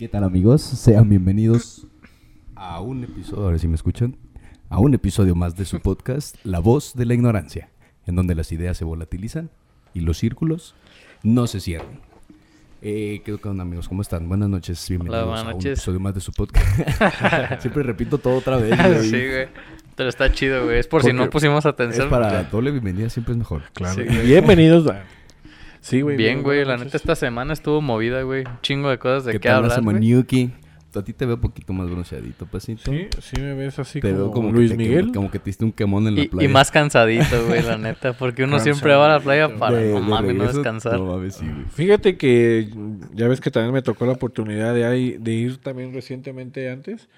¿Qué tal amigos? Sean bienvenidos a un episodio, ahora sí me escuchan, a un episodio más de su podcast, La Voz de la Ignorancia, en donde las ideas se volatilizan y los círculos no se cierran. Eh, ¿Qué onda amigos? ¿Cómo están? Buenas noches, bienvenidos buenas a un noches. episodio más de su podcast. Siempre repito todo otra vez. güey. sí, güey. Pero está chido, güey. Es por si no pusimos Es atención. para doble bienvenida, siempre es mejor. Claro. Sí. Bienvenidos. a- Sí, güey. Bien, güey. La neta, esta semana estuvo movida, güey. Un chingo de cosas de ¿Qué qué, tal, hablar, güey. Manyuki? A ti te veo un poquito más bronceadito, pasito. Sí, sí me ves así Te veo como, como que Luis te- Miguel. Como que te diste un quemón en la Y, playa. y más cansadito, güey, la neta. Porque uno siempre va a la playa para, De- no de mames, no descansar. No mames, sí, güey. Fíjate que ya ves que también me tocó la oportunidad de, ahí- de ir también recientemente antes.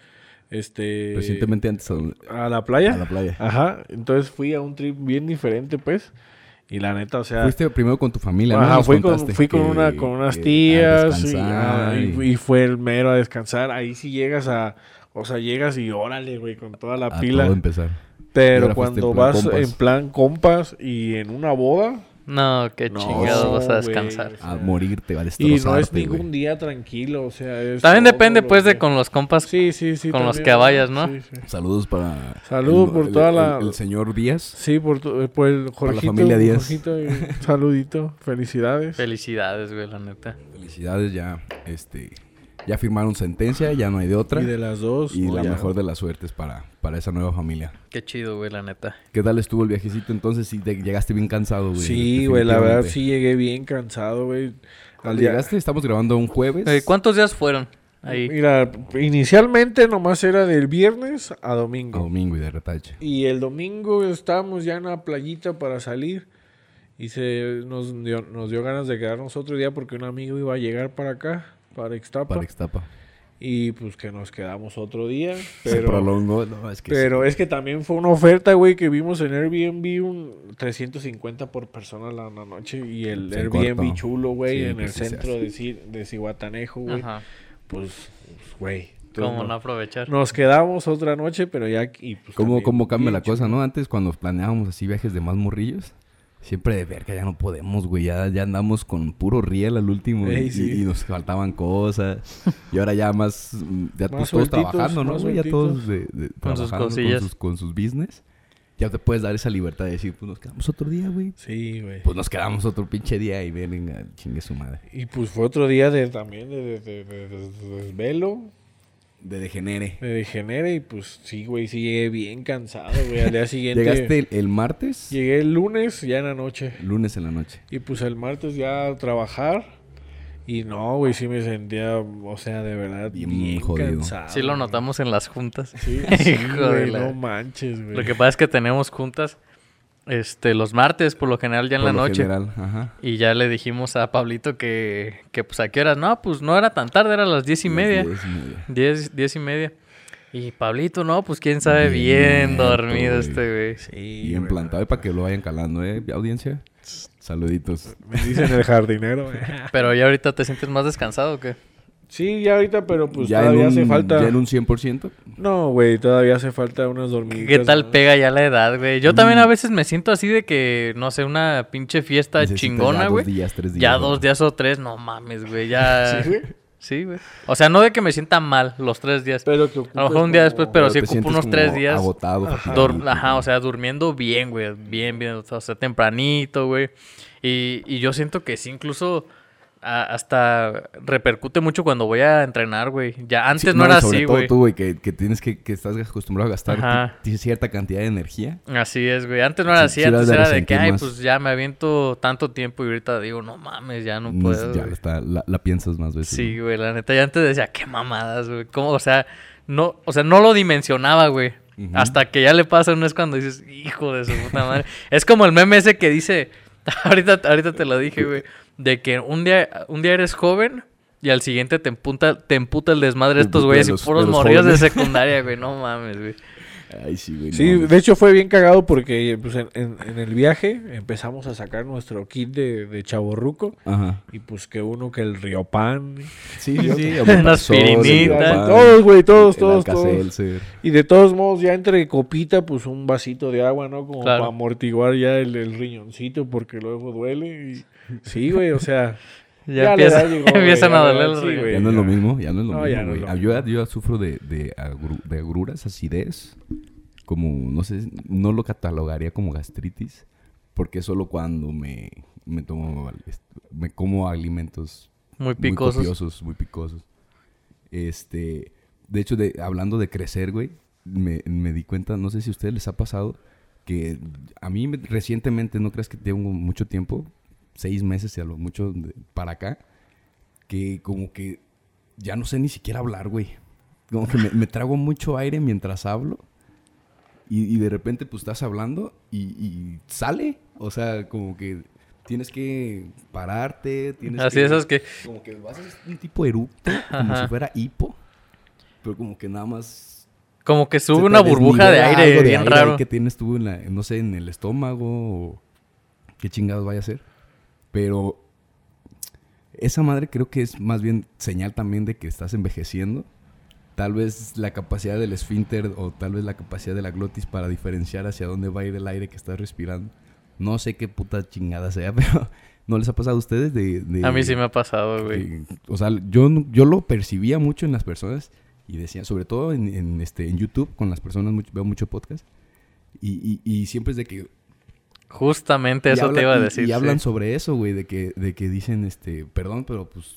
Este, Recientemente antes a, a la playa. a la playa. Ajá. Entonces fui a un trip bien diferente, pues. Y la neta, o sea. Fuiste primero con tu familia, ¿no? Ajá, Nos fui con, fui con, una, con unas tías y, ah, y- fue el mero a descansar. Ahí sí llegas a, o sea, llegas y órale, güey, con toda la a pila. todo empezar. Y Pero cuando vas en plan compas y en una boda, No, qué No, chingados vas a descansar. A morirte, va a y no es ningún día tranquilo, o sea, es También depende, pues, de con los compas. Sí, sí, sí. con los que vayas, ¿no? Sí, sí. Saludos para... Saludos el- por el- toda el- la- El, señor Díaz. Sí, por, tu- por el Para la Jorgito. familia Díaz. Jorgito, saludito, felicidades. Felicidades, güey, la neta. Felicidades, ya, este... Ya firmaron sentencia, ya no hay de otra. Y de las dos. Y la ya. mejor de las suertes para, para esa nueva familia. Qué chido, güey, la neta. ¿Qué tal estuvo el viajecito entonces? Sí, te llegaste bien cansado, güey. Sí, güey, la verdad sí llegué bien cansado, güey. Al ¿Cuándo día- llegaste? Estamos grabando un jueves. Eh, ¿Cuántos días fueron ahí? Mira, inicialmente nomás era del viernes a A domingo. domingo y de retache. Y el domingo estábamos ya en la playita para salir. Y se nos dio, nos dio ganas de quedarnos otro día porque un amigo iba a llegar para acá, para Ixtapa. Para Ixtapa. Y pues que nos quedamos otro día. Se Pero, prolongó. No, es que pero es que también fue una oferta, güey, que vimos en Airbnb un 350 por persona la, la noche. Y el Airbnb chulo, güey, Sí, en pues, el se centro de, Ci- de Cihuatanejo, güey. Ajá. Pues, pues, güey. ¿Cómo entonces, no aprovechar? Nos quedamos otra noche, pero ya... Y, pues, ¿Cómo, también cómo cambia la cosa, chulo. no? Antes cuando planeábamos así viajes de más morrillos, siempre de verga ya no podemos, güey. Ya, ya andamos con puro riel al último y- Ey, y, sí. y nos faltaban cosas. Y ahora ya más, mm, ya Más pues todos trabajando, ¿no? güey? Ya todos de, de- Con sus cosillas. Con sus, con sus business. Ya te puedes dar esa libertad de decir, pues nos quedamos otro día, güey. Sí, güey. Pues nos quedamos otro pinche día y venga, chingue su madre. Y pues fue otro día de también de, de, de- de- de- de desvelo, De degenere. de degenere. Y pues sí, güey, sí llegué bien cansado, güey. Al día siguiente... ¿Llegaste el, el martes? Llegué el lunes, ya en la noche. Lunes en la noche. Y pues el martes ya a trabajar. Y no, güey, sí me sentía, o sea, de verdad, Bien bien, jodido. cansado. Sí lo güey. notamos en las juntas. Sí, sí, güey, no manches, güey. Lo que pasa es que tenemos juntas este, los martes, por lo general, ya en Por la lo noche. general, ajá. Y ya le dijimos a Pablito que, que pues a qué horas. No, pues no era tan tarde, era a las diez y media. diez y media. Diez, diez y media. Y Pablito, no, pues quién sabe, Bien dormido güey. este güey. Sí, Bien plantado y para que lo vayan calando, ¿eh? Audiencia. Saluditos. Me dicen el jardinero, güey. Pero ya ahorita te sientes más descansado o qué? Sí, ya ahorita, pero pues ya todavía un, hace falta. Ya en un 100%. No, güey, todavía hace falta unas dormidas. ¿Qué tal ¿no? pega ya la edad, güey? Yo también Mm. a veces me siento así de que, no sé, una pinche fiesta Necesitas chingona, ya güey. Dos días, tres días. Ya ¿no? dos días o tres, no mames, güey, ya... Sí, güey. Sí, güey. O sea, no de que me sienta mal los tres días. Pero que A lo mejor un día después, pero sí te ocupo unos como tres días. Agotado. Ajá. Ajá, o sea, durmiendo bien, güey. Bien, bien. O sea, tempranito, güey. Y, y yo siento que sí, incluso a- hasta repercute mucho cuando voy a entrenar, güey. Ya antes Sí, no, era sobre así, todo güey. tú, güey, que, que tienes que, que estás acostumbrado a gastar cierta cantidad de energía. Así es, güey. Antes no era Sí, así. antes era de que, ay, pues ya me aviento tanto tiempo y ahorita digo, no mames, ya no No puedo. ya güey. está, la, la piensas más veces. Sí, ¿no? güey, la neta. Ya antes decía, qué mamadas, güey. ¿Cómo? O sea, no, o sea, no lo dimensionaba, güey. Hasta que ya le pasa uno es cuando dices, hijo de su puta madre. es como el meme ese que dice, ahorita, ahorita te lo dije, güey, de que un día, un día eres joven y al siguiente te emputa, te emputa el desmadre de estos güeyes de y puros morrillos de secundaria, güey. No mames, güey. Ay, sí, güey. Sí, no, de hecho fue bien cagado porque pues, en, en- en el viaje empezamos a sacar nuestro kit de, de chaborruco Ajá. y pues que uno que el Riopan. Sí, sí, sí. Una aspirinita. Todos, güey, todos, todos, todos. Y de todos modos ya entre copita pues un vasito de agua, ¿no? Como Claro. para amortiguar ya el, el riñoncito porque luego duele. Y... Sí, güey, o sea... Ya, Ya empieza- llegó, empiezan a doler los sí. Ya no es lo mismo, ya no es lo No, ya mismo, güey. lo yo, yo sufro de, de, agru- de agruras, acidez, como, no sé, no lo catalogaría como gastritis, porque es solo cuando me, me tomo, me como alimentos Muy muy picosos. copiosos, muy picosos. Este, de hecho, de, hablando de crecer, güey, me, me di cuenta, no sé si a ustedes les ha pasado, que a mí me- recientemente, no creas que tengo mucho tiempo, seis meses y a lo mucho de- para acá, que como que ya no sé ni siquiera hablar, güey. Como que me, me trago mucho aire mientras hablo. Y, y de repente, pues estás hablando y, y sale. O sea, como que tienes que pararte. Tienes Así que, esas que... Como que vas a hacer un tipo eructo, como si fuera hipo. Pero como que nada más. Como que sube una burbuja de aire de bien ahí raro. que tienes tú en la, no sé, en el estómago o qué chingados vaya a ser. Pero esa madre creo que es más bien señal también de que estás envejeciendo. Tal vez la capacidad del esfínter o tal vez la capacidad de la glotis para diferenciar hacia dónde va a ir el aire que estás respirando. No sé qué puta chingada sea, pero ¿no les ha pasado a ustedes de... de- A mí sí me ha pasado, güey. o sea, yo, yo lo percibía mucho en las personas y decía, sobre todo en, en, este, en YouTube, con las personas, mucho- veo mucho podcast. Y, y, y siempre es de que Justamente eso te iba a decir. Y, sí. hablan sobre eso, güey, de que, de que dicen, este, perdón, pero pues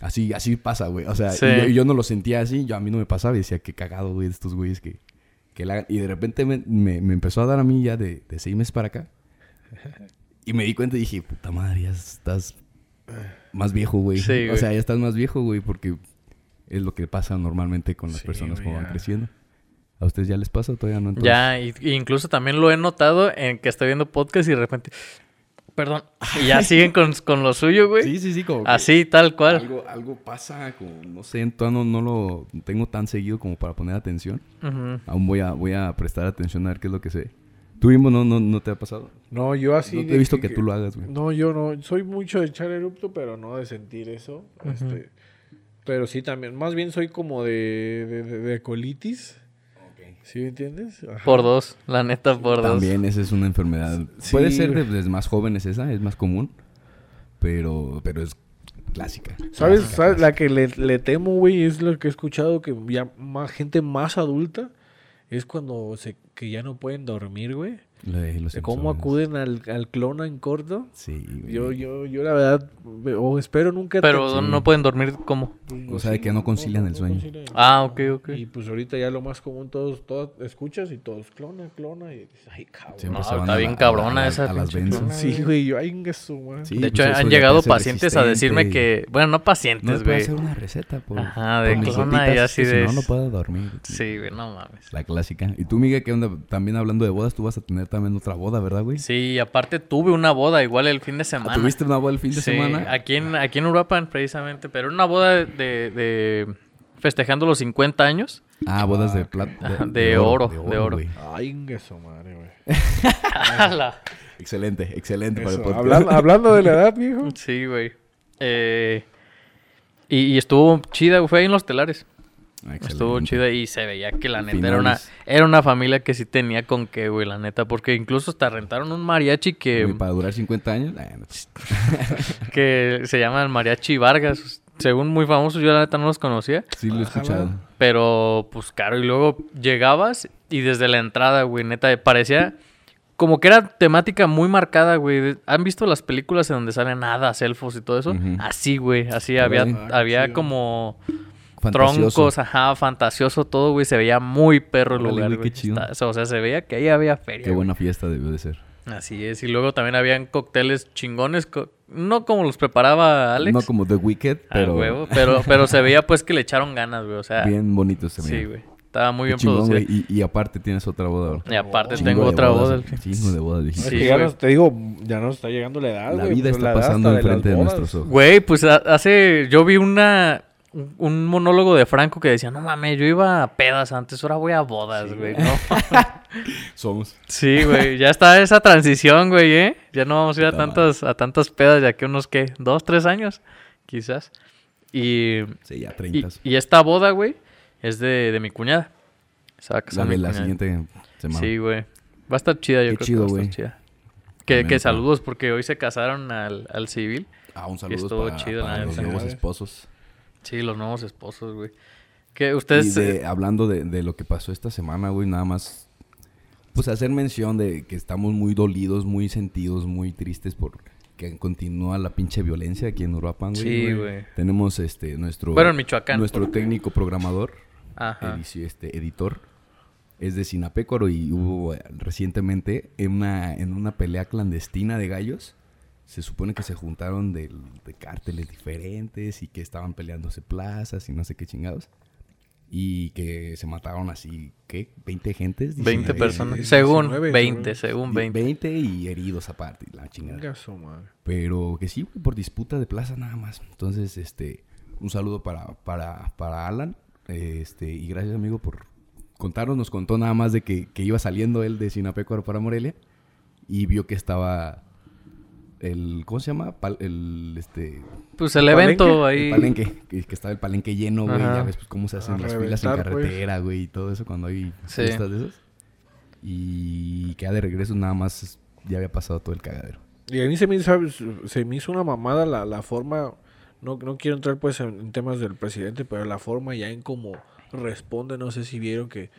así, así pasa, güey. O sea, Sí. yo, y yo no lo sentía así, yo a mí no me pasaba y decía, qué cagado, güey, de estos güeyes que, que la hagan". Y de repente me, me- me empezó a dar a mí ya de, de seis meses para acá. Y me di cuenta y dije, puta madre, ya estás más viejo, güey. Sí, o sea, ya estás más viejo, güey, porque es lo que pasa normalmente con las Sí, personas cuando van creciendo. ¿A ustedes ya les pasa todavía no? Entonces, Ya, y, incluso también lo he notado en que estoy viendo podcast y de repente... Perdón. Y ya siguen con, con lo suyo, güey. Sí, sí, sí, como que- Así, tal cual. Algo, algo pasa, como, no sé, todavía no, no lo tengo tan seguido como para poner atención. Aún voy a, voy a prestar atención a ver qué es lo que sé. ¿Tú mismo no, no, no te ha pasado? No, yo así. no te he visto que, tú lo hagas, güey. No, yo no. Soy mucho de echar erupto, pero no de sentir eso. este, pero sí también. Más bien soy como de, de, de- de colitis. ¿Sí me entiendes? Ajá. Por dos, la neta, por dos. También esa es una enfermedad. Sí, Puede ser de, más jóvenes esa, es más común. Pero, pero es clásica. ¿Sabes? Clásica, ¿Sabes? La que le, le temo, güey, es lo que he escuchado que ya más gente más adulta es cuando se que ya no pueden dormir, güey. La de los De cómo acuden al, al clona en corto. Sí, güey. Yo, yo, yo la verdad, o espero nunca. Pero te- no pueden dormir como... O sea, de que no concilian el sueño. concilian Ah, ok, ok. Y pues ahorita ya lo más común, todos, todos escuchas y todos clona, clona. Y dices, ay, cabrón. No, está a bien la- a cabrona la- esa a las clona. Sí, güey, yo, ay, que su. Sí, de pues hecho, han llegado pacientes a decirme que... Bueno, no No pacientes, puedo güey. hacer una receta por, Ajá, de por clona y así que de- Si no, no puedo dormir. Sí, güey, no mames. La clásica. ¿Y tú, Miguel, onda? También hablando de bodas, tú vas a tener también otra boda, ¿verdad, güey? Sí, aparte tuve una boda igual el fin de semana. Ah, ¿Tuviste una boda el fin de Sí, semana? Aquí en, aquí en Uruapan, precisamente. Pero una boda de, de- de- festejando los 50 años. Ah, bodas de plata. Ajá, de oro, de oro. güey. Ay, que su madre, güey. Excelente, excelente para el Eso, podcast. Hablando, hablando de la edad, viejo. Sí, güey. Eh, y, y estuvo chida, güey. Fue ahí en los telares. Ah, excelente. Estuvo chida y se veía que la neta era una, era una familia que sí tenía con qué, güey, la neta. Porque incluso hasta rentaron un mariachi que, Güey, Para durar 50 años. Ah, no. que se llama el Mariachi Vargas. Según muy famosos, yo la neta no los conocía. Sí, lo he escuchado. Pero, pues, caro. Y luego llegabas y desde la entrada, güey, neta, parecía como que era temática muy marcada, güey. ¿Han visto las películas en donde salen hadas, elfos y todo eso? Así, güey. Así había, Ah, había chido. como Fantasioso. troncos, ajá, fantasioso todo, güey. Se veía muy perro el lugar, güey, güey. qué chido. Está- o sea, se veía que ahí había feria. Qué güey. buena fiesta debió de ser. Así es. Y luego también habían cócteles chingones. co- no como los preparaba Alex. No como The Wicked, a pero huevo, pero, pero se veía pues que le echaron ganas, güey. O sea, bien bonitos se sí, güey. Estaba muy Qué bien chingón, producido. Y, y aparte tienes otra boda ahora. Y aparte tengo otra boda. bodas, el- Chingo de. Sí, ya nos, te digo, ya nos está llegando la edad, La vida pues, está pasando de enfrente de, nuestros ojos. Güey, pues ha- hace. Yo vi una. Un- Un monólogo de Franco que decía: No mames, yo iba a pedas antes, ahora voy a bodas, güey. ¿no? Somos. Sí, güey. Ya está esa transición, güey, ¿eh? Ya no vamos a ir a tantas, a tantas pedas ya que unos, ¿qué? ¿Dos, tres años? Quizás. Y. Sí, ya Y, 30. y esta boda, güey, es de, de mi cuñada. Se va a La casar mi la cuñada. siguiente semana. Sí, güey. Va a estar chida, yo Qué creo chido, que va a güey. estar chida. Que, que saludos, porque hoy se casaron al, al civil. Ah, un saludo estuvo para, chido, para la los nuevos esposos. Sí, los nuevos esposos, güey. Que Y ustedes... de- eh, hablando de, de lo que pasó esta semana, güey, nada más, pues hacer mención de que estamos muy dolidos, muy sentidos, muy tristes por que continúa la pinche violencia aquí en Uruapan, güey. Sí, güey. Tenemos este nuestro Bueno, en Michoacán. nuestro porque- técnico programador, Ajá. este editor es de Sinapécoro y hubo eh, recientemente en una en una pelea clandestina de gallos se supone que se juntaron del- de cárteles diferentes y que estaban peleándose plazas y no sé qué chingados. Y que se mataron así, ¿qué? ¿20 gentes? 20 19, personas. eh, Según 19, 20, según- según 20. 20 y heridos aparte, la chingada. Pero que sí, por disputa de plaza nada más. Entonces, este, un saludo para, para, para Alan. Este, y gracias, amigo, por contarnos. Nos contó nada más de que, que iba saliendo él de Sinapecuaro para Morelia. Y vio que estaba el, ¿cómo se llama? Pal- el, este, Pues el evento el ahí. palenque. Que, que estaba el palenque lleno, güey. Ya ves pues, cómo se hacen A las filas en pues. carretera, güey. Y todo eso cuando hay Sí. fiestas de esos. Y que ya de regreso nada más ya había pasado todo el cagadero. Y a mí se me hizo, se me hizo una mamada la, la forma, no, no quiero entrar pues en, en temas del presidente, pero la forma ya en cómo responde, no sé si vieron que...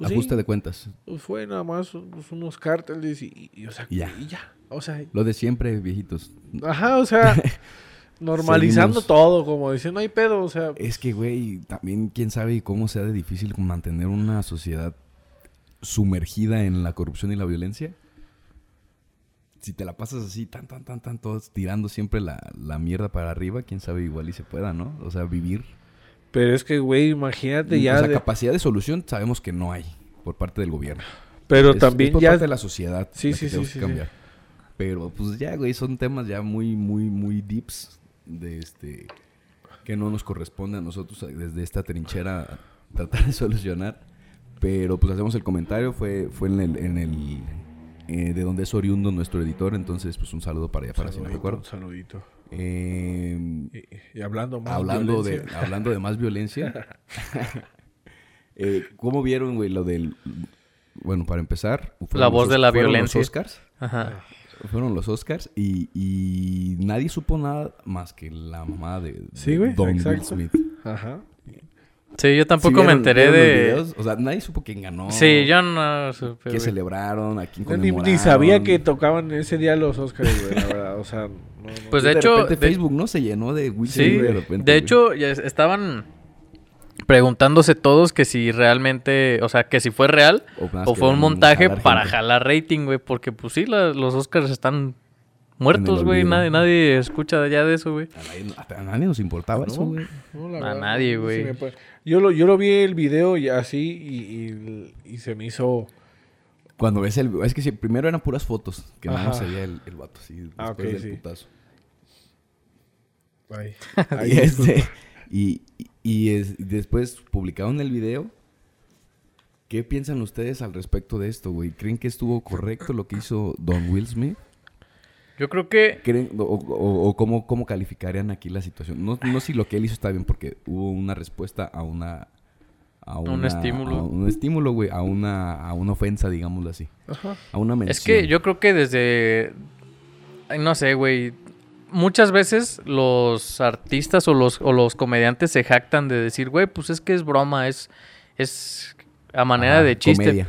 pues sí, Ajuste de cuentas. pues fue nada más pues, unos cárteles y, y, o sea, ya. y ya. O sea, Lo de siempre, viejitos. ajá, o sea, normalizando Seguimos. todo, como diciendo, no hay pedo, o sea, Es que, güey, también quién sabe cómo sea de difícil mantener una sociedad sumergida en la corrupción y la violencia. Si te la pasas así, tan, tan, tan, tan, todos tirando siempre la, la mierda para arriba, quién sabe igual y se pueda, ¿no? O sea, vivir. Pero es que, güey, imagínate o ya... sea, de- capacidad de solución sabemos que no hay por parte del gobierno. pero Es- también es por ya... parte de la sociedad. Sí, la sí, que sí, sí, que sí. cambiar. Pero pues ya, güey, son temas ya muy, muy, muy deeps de este que no nos corresponde a nosotros desde esta trinchera tratar de solucionar. Pero pues hacemos el comentario, fue, fue en el, en el eh, de donde es oriundo nuestro editor, entonces pues un saludo para allá, para si no acuerdo. un saludito. Eh, Y, y hablando más hablando de violencia. hablando de más violencia eh, cómo vieron güey lo del bueno para empezar fueron La los voz de Os- la fueron violencia. los Oscars Ajá. fueron los Oscars y, y nadie supo nada más que la mamá de, de Sí, güey, Don Will exacto. Smith Ajá. Sí, yo ¿Sí tampoco me vieron- enteré de... videos? o sea nadie supo quién ganó Sí, yo no supe, qué celebraron a quién No, ni, conmemoraron ni sabía que tocaban ese día los Oscars, güey, la verdad. O sea, no, no. Pues de de hecho, repente de- Facebook no se llenó de Will Sí, de de, repente güey. hecho, estaban preguntándose todos que si realmente, o sea, que si fue real O o fue un montaje jalar para jalar rating, güey, porque pues sí, la- los Oscars están muertos, güey, nadie, nadie escucha ya de eso, güey. a nadie, a nadie nos importaba No. eso güey No, A verdad, nadie, no, güey. Yo lo, yo lo vi el video y así y, y, y se me hizo... Cuando ves el... Es que sí, primero eran puras fotos. Que nada más Ajá. se veía el, el vato así. Ah, después ok, del sí. putazo. Ay, Y, ay, este, y, y- y es- y después publicaron el video. ¿Qué piensan ustedes al respecto de esto, güey? ¿Creen que estuvo correcto lo que hizo Don Will Smith? Yo creo que ¿Creen, o o- o cómo, cómo calificarían aquí la situación? No, no si lo que él hizo está bien, porque hubo una respuesta a una... A Un estímulo. A un estímulo, güey. A una, a una ofensa, digámoslo así. Ajá. A una mención. Es que yo creo que desde. No sé, güey. Muchas veces los artistas o los, o los comediantes se jactan de decir, güey, pues es que es broma, es, es a manera Ajá, de chiste. comedia.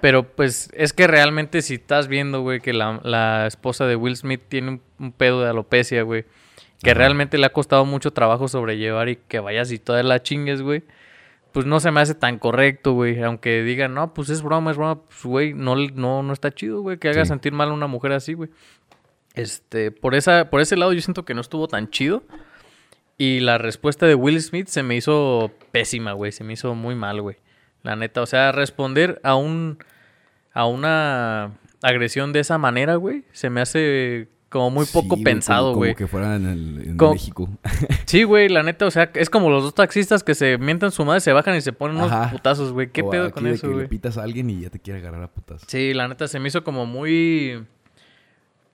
Pero pues es que realmente si estás viendo, güey, que la, la esposa de Will Smith tiene un, un pedo de alopecia, güey. Que Ajá. realmente le ha costado mucho trabajo sobrellevar y que vayas y toda la chingues, güey. Pues no se me hace tan correcto, güey. Aunque digan, no, pues es broma, es broma. Pues, güey, no, no, no está chido, güey. Que haga Sí. sentir mal a una mujer así, güey. Este, por, esa, por ese lado yo siento que no estuvo tan chido. Y la respuesta de Will Smith se me hizo pésima, güey. Se me hizo muy mal, güey. La neta, o sea, responder a un a una agresión de esa manera, güey, se me hace como muy poco Sí, pensado, güey. Como que fuera en, el, en Como- México. Sí, güey, la neta, o sea, es como los dos taxistas que se mientan su madre, se bajan y se ponen unos Ajá. putazos, güey. ¿Qué O pedo aquí con de eso, que güey? le pitas a alguien y ya te quiere agarrar a putas. Sí, la neta se me hizo como muy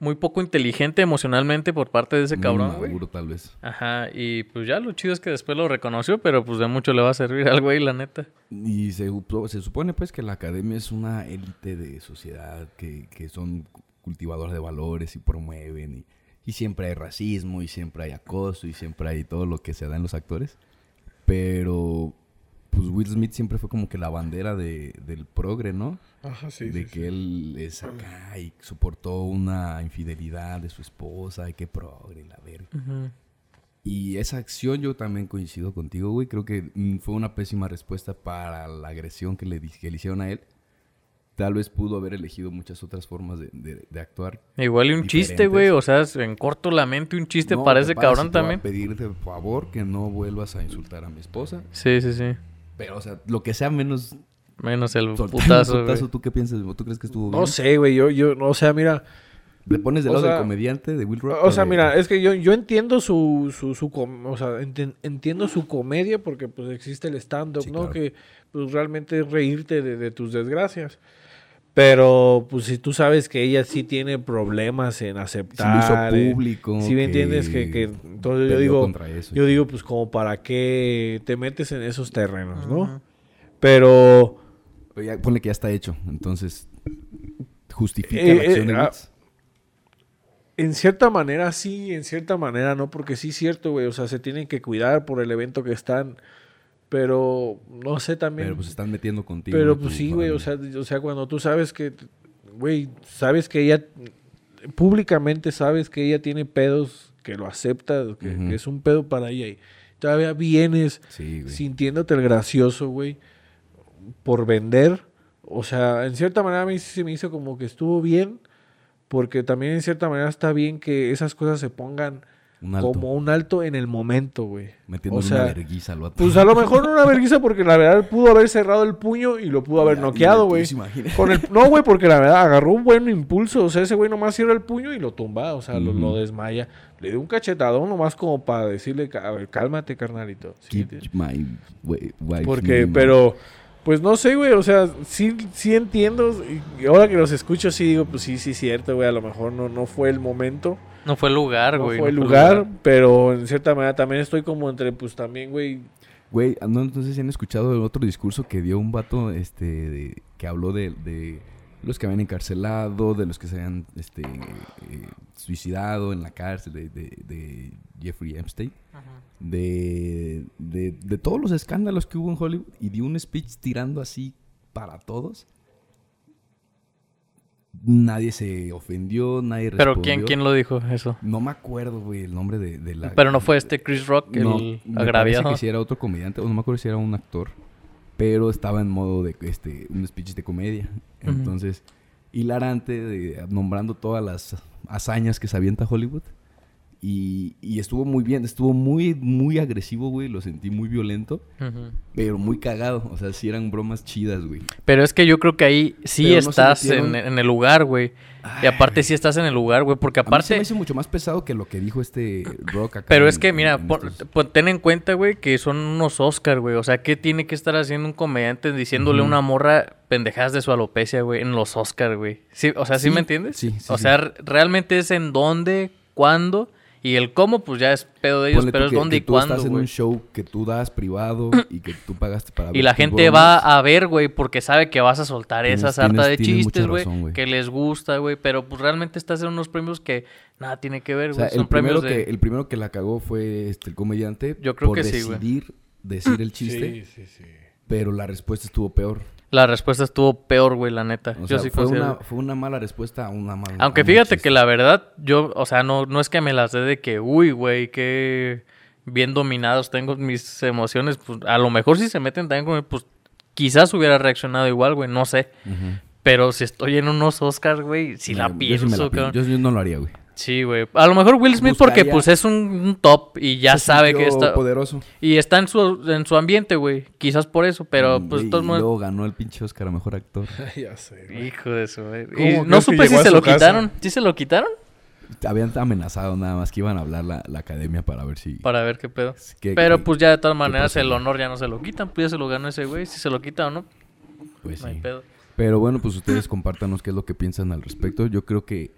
muy poco inteligente emocionalmente por parte de ese cabrón, maduro, tal vez. Ajá, y pues ya lo chido es que después lo reconoció, pero pues de mucho le va a servir al güey, la neta. Y se, se supone pues que la academia es una élite de sociedad que, que son cultivadores de valores y promueven y, Y siempre hay racismo, y siempre hay acoso, y siempre hay todo lo que se da en los actores. Pero, pues Will Smith siempre fue como que la bandera de, del progre, ¿no? Ajá, sí. de sí, que sí. él es acá y soportó una infidelidad de su esposa, y qué progre, la verga. Y esa acción yo también coincido contigo, güey. Creo que mm, fue una pésima respuesta para la agresión que le, que le hicieron a él. Tal vez pudo haber elegido muchas otras formas de, de- de actuar. Igual y un chiste, güey. O sea, en corto la mente un chiste No, para ese cabrón te voy también. a pedir de favor que no vuelvas a insultar a mi esposa. Sí, sí, sí. Pero, o sea, lo que sea menos Menos el putazo, güey. ¿tú qué piensas? ¿Tú crees que estuvo bien? No sé, güey. Yo, yo, o sea, mira. ¿Le pones del lado sea, del comediante de Will Rock? O sea, de- mira, es que yo, yo entiendo su, su, su com- o sea, enten- entiendo su comedia porque pues existe el stand-up, Sí, ¿no? claro. Que pues realmente es reírte de, de tus desgracias. Pero pues si tú sabes que ella sí tiene problemas en Si lo aceptar. hizo eh, público. Si me entiendes que, que entonces yo digo, contra eso. yo digo pues como para qué te metes en esos terrenos, ¿no? Pero Pero ya, ponle que ya está hecho. Entonces, justifica Eh, la acción eh, de ah, Witz. En cierta manera sí, en cierta manera no, porque sí es cierto, güey. O sea, se tienen que cuidar por el evento que están. Pero no sé también. Pero pues están metiendo contigo. Pero pues sí, güey. O sea, o sea, cuando tú sabes que, güey, sabes que ella, públicamente sabes que ella tiene pedos, que lo acepta, que, es un pedo para ella. Y todavía vienes Sí, sintiéndote el gracioso, güey, por vender. O sea, en cierta manera a mí se me hizo como que estuvo bien, porque también en cierta manera está bien que esas cosas se pongan Un alto. como un alto en el momento, güey. Metiendo o sea, una verguiza al vato. Pues a lo mejor no una vergüenza porque la verdad pudo haber cerrado el puño y lo pudo haber noqueado, güey. Con el, no, güey, porque la verdad agarró un buen impulso. O sea, ese güey nomás cierra el puño y lo tumba, o sea, lo, desmaya. Le dio un cachetadón nomás como para decirle, a ver, cálmate, carnalito. ¿sí? Keep my wife Porque, pero, pues no sé, güey, o sea, sí, sí entiendo. Y ahora que los escucho, sí digo, pues sí, sí, cierto, güey, a lo mejor no, no fue el momento, No fue el lugar, no güey. fue el lugar, pero en cierta manera también estoy como entre, pues también, güey, Güey, no, no sé si han escuchado el otro discurso que dio un vato este, de- que habló de, de los que habían encarcelado, de los que se habían este, eh, suicidado en la cárcel, de, de- de Jeffrey Epstein, de, de, de todos los escándalos que hubo en Hollywood y dio un speech tirando así para todos. Nadie se ofendió, nadie Pero respondió. ¿quién, ¿quién lo dijo eso? No me acuerdo, güey, el nombre de, de la... Pero no fue este Chris Rock, el No, me parece agraviado. que si era otro comediante, o no me acuerdo si era un actor, pero estaba en modo de este un speech de comedia. Entonces, hilarante, de- nombrando todas las hazañas que se avienta Hollywood. Y, y estuvo muy bien, estuvo muy, muy agresivo, güey, lo sentí muy violento, pero muy cagado. O sea, sí eran bromas chidas, güey. Pero es que yo creo que ahí sí Pero no se estás metieron- en, en el lugar, güey. Y aparte sí estás en el lugar, güey. Porque A mí se aparte... me hizo mucho más pesado que lo que dijo este Rock acá. Pero en- es que, mira, en pon- estos- pon- ten en cuenta, güey, que son unos Oscar, güey. O sea, ¿qué tiene que estar haciendo un comediante diciéndole a una morra pendejadas de su alopecia, güey, en los Oscar, güey? Sí, o sea, ¿sí, Sí, me entiendes? sí, sí, O sí. sea, realmente es en dónde, cuándo y el cómo, pues ya es pedo de ellos, Ponle pero es que- dónde que y tú cuándo, estás en un show que tú das privado y que tú pagaste para ver Y la gente bromas. va a ver, güey, porque sabe que vas a soltar Tienes- esa sarta tienes- de chistes, güey, que les gusta, güey, pero pues realmente estás en unos premios que nada tiene que ver, O güey. sea, Son el primero, de... que, el primero que la cagó fue este, el comediante. Yo creo por que sí, güey. decidir decir el chiste, Sí, sí, sí. pero la respuesta estuvo peor. La respuesta estuvo peor, güey, la neta. O Yo sea, sí fue, considero- una, fue una mala respuesta a una mala. Aunque fíjate chiste. que la verdad, yo, o sea, no, no es que me las dé de que, uy, güey, qué bien dominados tengo mis emociones. Pues a lo mejor si se meten también con pues quizás hubiera reaccionado igual, güey, no sé. Pero si estoy en unos Oscars, güey, si No, la yo sí pienso, me la pienso. cabrón. Yo, yo no lo haría, güey. Sí, güey. A lo mejor Will Smith porque pues es un, un top y ya sabe que está... poderoso. Y está en su, en su ambiente, güey. Quizás por eso, pero Mm, pues y de todos modos... luego ganó el pinche Oscar a mejor actor. ya sé, güey. Hijo de su... güey. ¿Cómo Y crees no que supe si llegó a se su lo casa? quitaron. ¿Sí se lo quitaron? Habían amenazado nada más que iban a hablar la, la academia para ver si. Para ver qué pedo. que- Pero que- pues ya de todas maneras el honor ya no se lo quitan, pues ya se lo ganó ese güey, si se lo quita o no, Pues no hay sí. pedo. Pero bueno, pues ustedes compártanos qué es lo que piensan al respecto. Yo creo que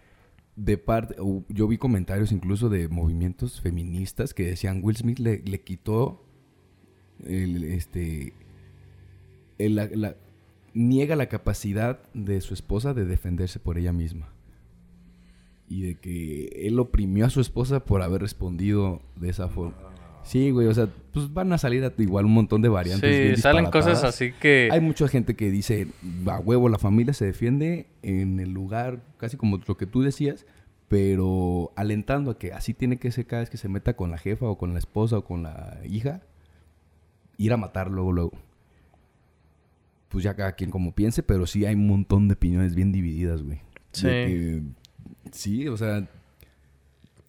de parte, yo vi comentarios incluso de movimientos feministas que decían Will Smith le, le quitó el, este, niega la capacidad de su esposa de defenderse por ella misma. Y de que él oprimió a su esposa por haber respondido de esa forma. Sí, güey, o sea, pues van a salir a- igual un montón de variantes. Sí, bien salen cosas así que... Hay mucha gente que dice, a huevo, la familia se defiende en el lugar, casi como lo que tú decías, pero alentando a que así tiene que ser cada vez que se meta con la jefa o con la esposa o con la hija, ir a matar luego, luego. Pues ya cada quien como piense, pero sí hay un montón de opiniones bien divididas, güey. Sí. Que- sí, o sea,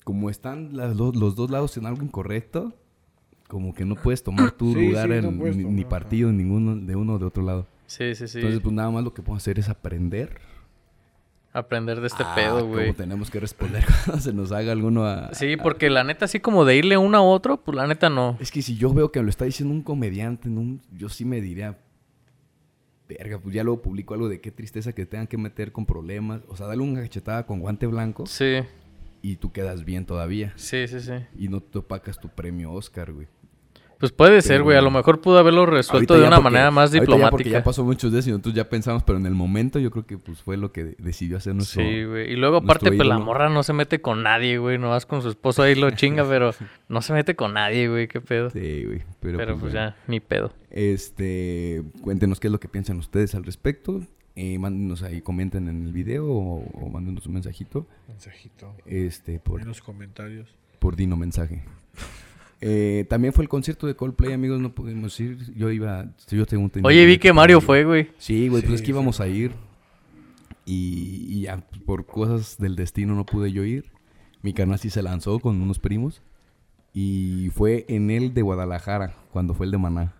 como están las dos- los dos lados en algo incorrecto, como que no puedes tomar tu Sí, lugar sí, en no ni, tomar, ni ajá. partido en ninguno de uno o de otro lado. Sí, sí, sí. Entonces, pues nada más lo que podemos hacer es aprender. Aprender de este a pedo, güey. tenemos que responder cuando se nos haga alguno a... Sí, a- porque la neta, así como de irle uno a otro, pues la neta no. Es que si yo veo que me lo está diciendo un comediante, en un- yo sí me diría... Verga, pues ya luego publico algo de qué tristeza que tengan que meter con problemas. O sea, dale una cachetada con guante blanco Sí, y tú quedas bien todavía. sí, sí, sí. Y no te opacas tu premio Oscar, güey. Pues puede ser, güey. A lo mejor pudo haberlo resuelto de una porque- manera más ahorita ya porque diplomática. ya pasó muchos de eso y nosotros ya pensamos, pero en el momento yo creo que pues fue lo que de- decidió hacer nuestro... Sí, güey. Y luego aparte, pues la morra no se mete con nadie, güey. No vas con su esposo ahí lo chinga, pero no se mete con nadie, güey. Qué pedo. Sí, güey. Pero, pero pues, pues bueno. ya, ni pedo. Este, cuéntenos qué es lo que piensan ustedes al respecto. Eh, mándenos ahí, comenten en el video o, o mándenos un mensajito. Mensajito. Este, por, En los comentarios. por Dino Mensaje. Eh, también fue el concierto de Coldplay, amigos, no pudimos ir. Yo iba, yo tengo un Oye, vi que Mario fue, güey. Sí, güey, pues Sí, es que sí, íbamos a ir. Y, y ya por cosas del destino no pude yo ir. Mi canal sí se lanzó con unos primos. Y fue en el de Guadalajara, cuando fue el de Maná.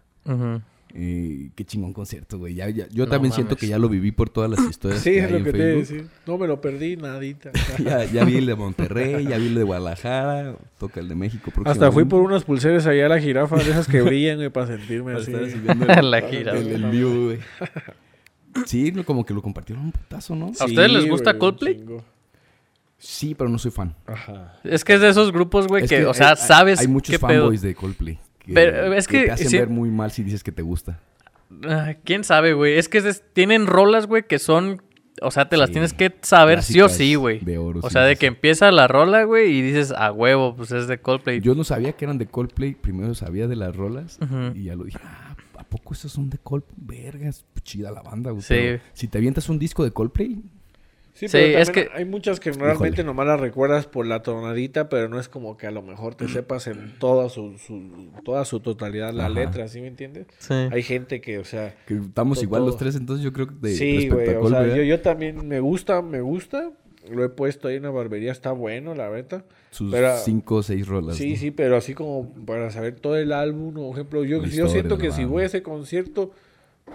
Eh, qué chingón concierto, güey. Ya, ya- yo No también siento que ya lo viví por todas las historias Sí, que es hay lo en que te iba a Facebook. decir. No me lo perdí, nadita. ya, ya vi el de Monterrey, ya vi el de Guadalajara, toca el de México. Hasta fui por unas pulseras allá a la jirafa, de esas que brillan, güey, para sentirme así. el- La gira. el, el vivo, güey. Sí, como que lo compartieron un putazo, ¿no? ¿A ustedes les gusta un Coldplay? Sí, pero no soy fan. Ajá. Es que es de esos grupos, güey, Es que, o hay- sea, hay- sabes Hay muchos qué pedo. fanboys de Coldplay. Que, Pero, es que te hacen ver muy mal si dices que te gusta. Ah, ¿Quién sabe, güey? Es que es- tienen rolas, güey, que son... O sea, te las Sí. tienes que saber sí o sí, güey. de oro, O sí, sea, de sí. que empieza la rola, güey, y dices, a huevo, pues es de Coldplay. Yo no sabía que eran de Coldplay. Primero sabía de las rolas. Y ya lo dije, ah, ¿a poco esos son de Coldplay? Vergas, chida la banda, güey. Sí. Pero si te avientas un disco de Coldplay, Sí, Sí, pero es también que- hay muchas que normalmente Híjole. nomás las recuerdas por la tonadita, pero no es como que a lo mejor te sepas en toda su, su- toda su totalidad la Ajá. letra, ¿sí me entiendes? Sí. Hay gente que, o sea, que estamos Todo- igual los tres, entonces yo creo que de, sí, güey, o sea, yo, yo también me gusta, me gusta, lo he puesto ahí en la barbería, está bueno, la verdad. sus pero- cinco o seis rolas. Sí, ¿no? sí, pero así como para saber todo el álbum, por ejemplo, yo, yo siento que si voy a ese concierto,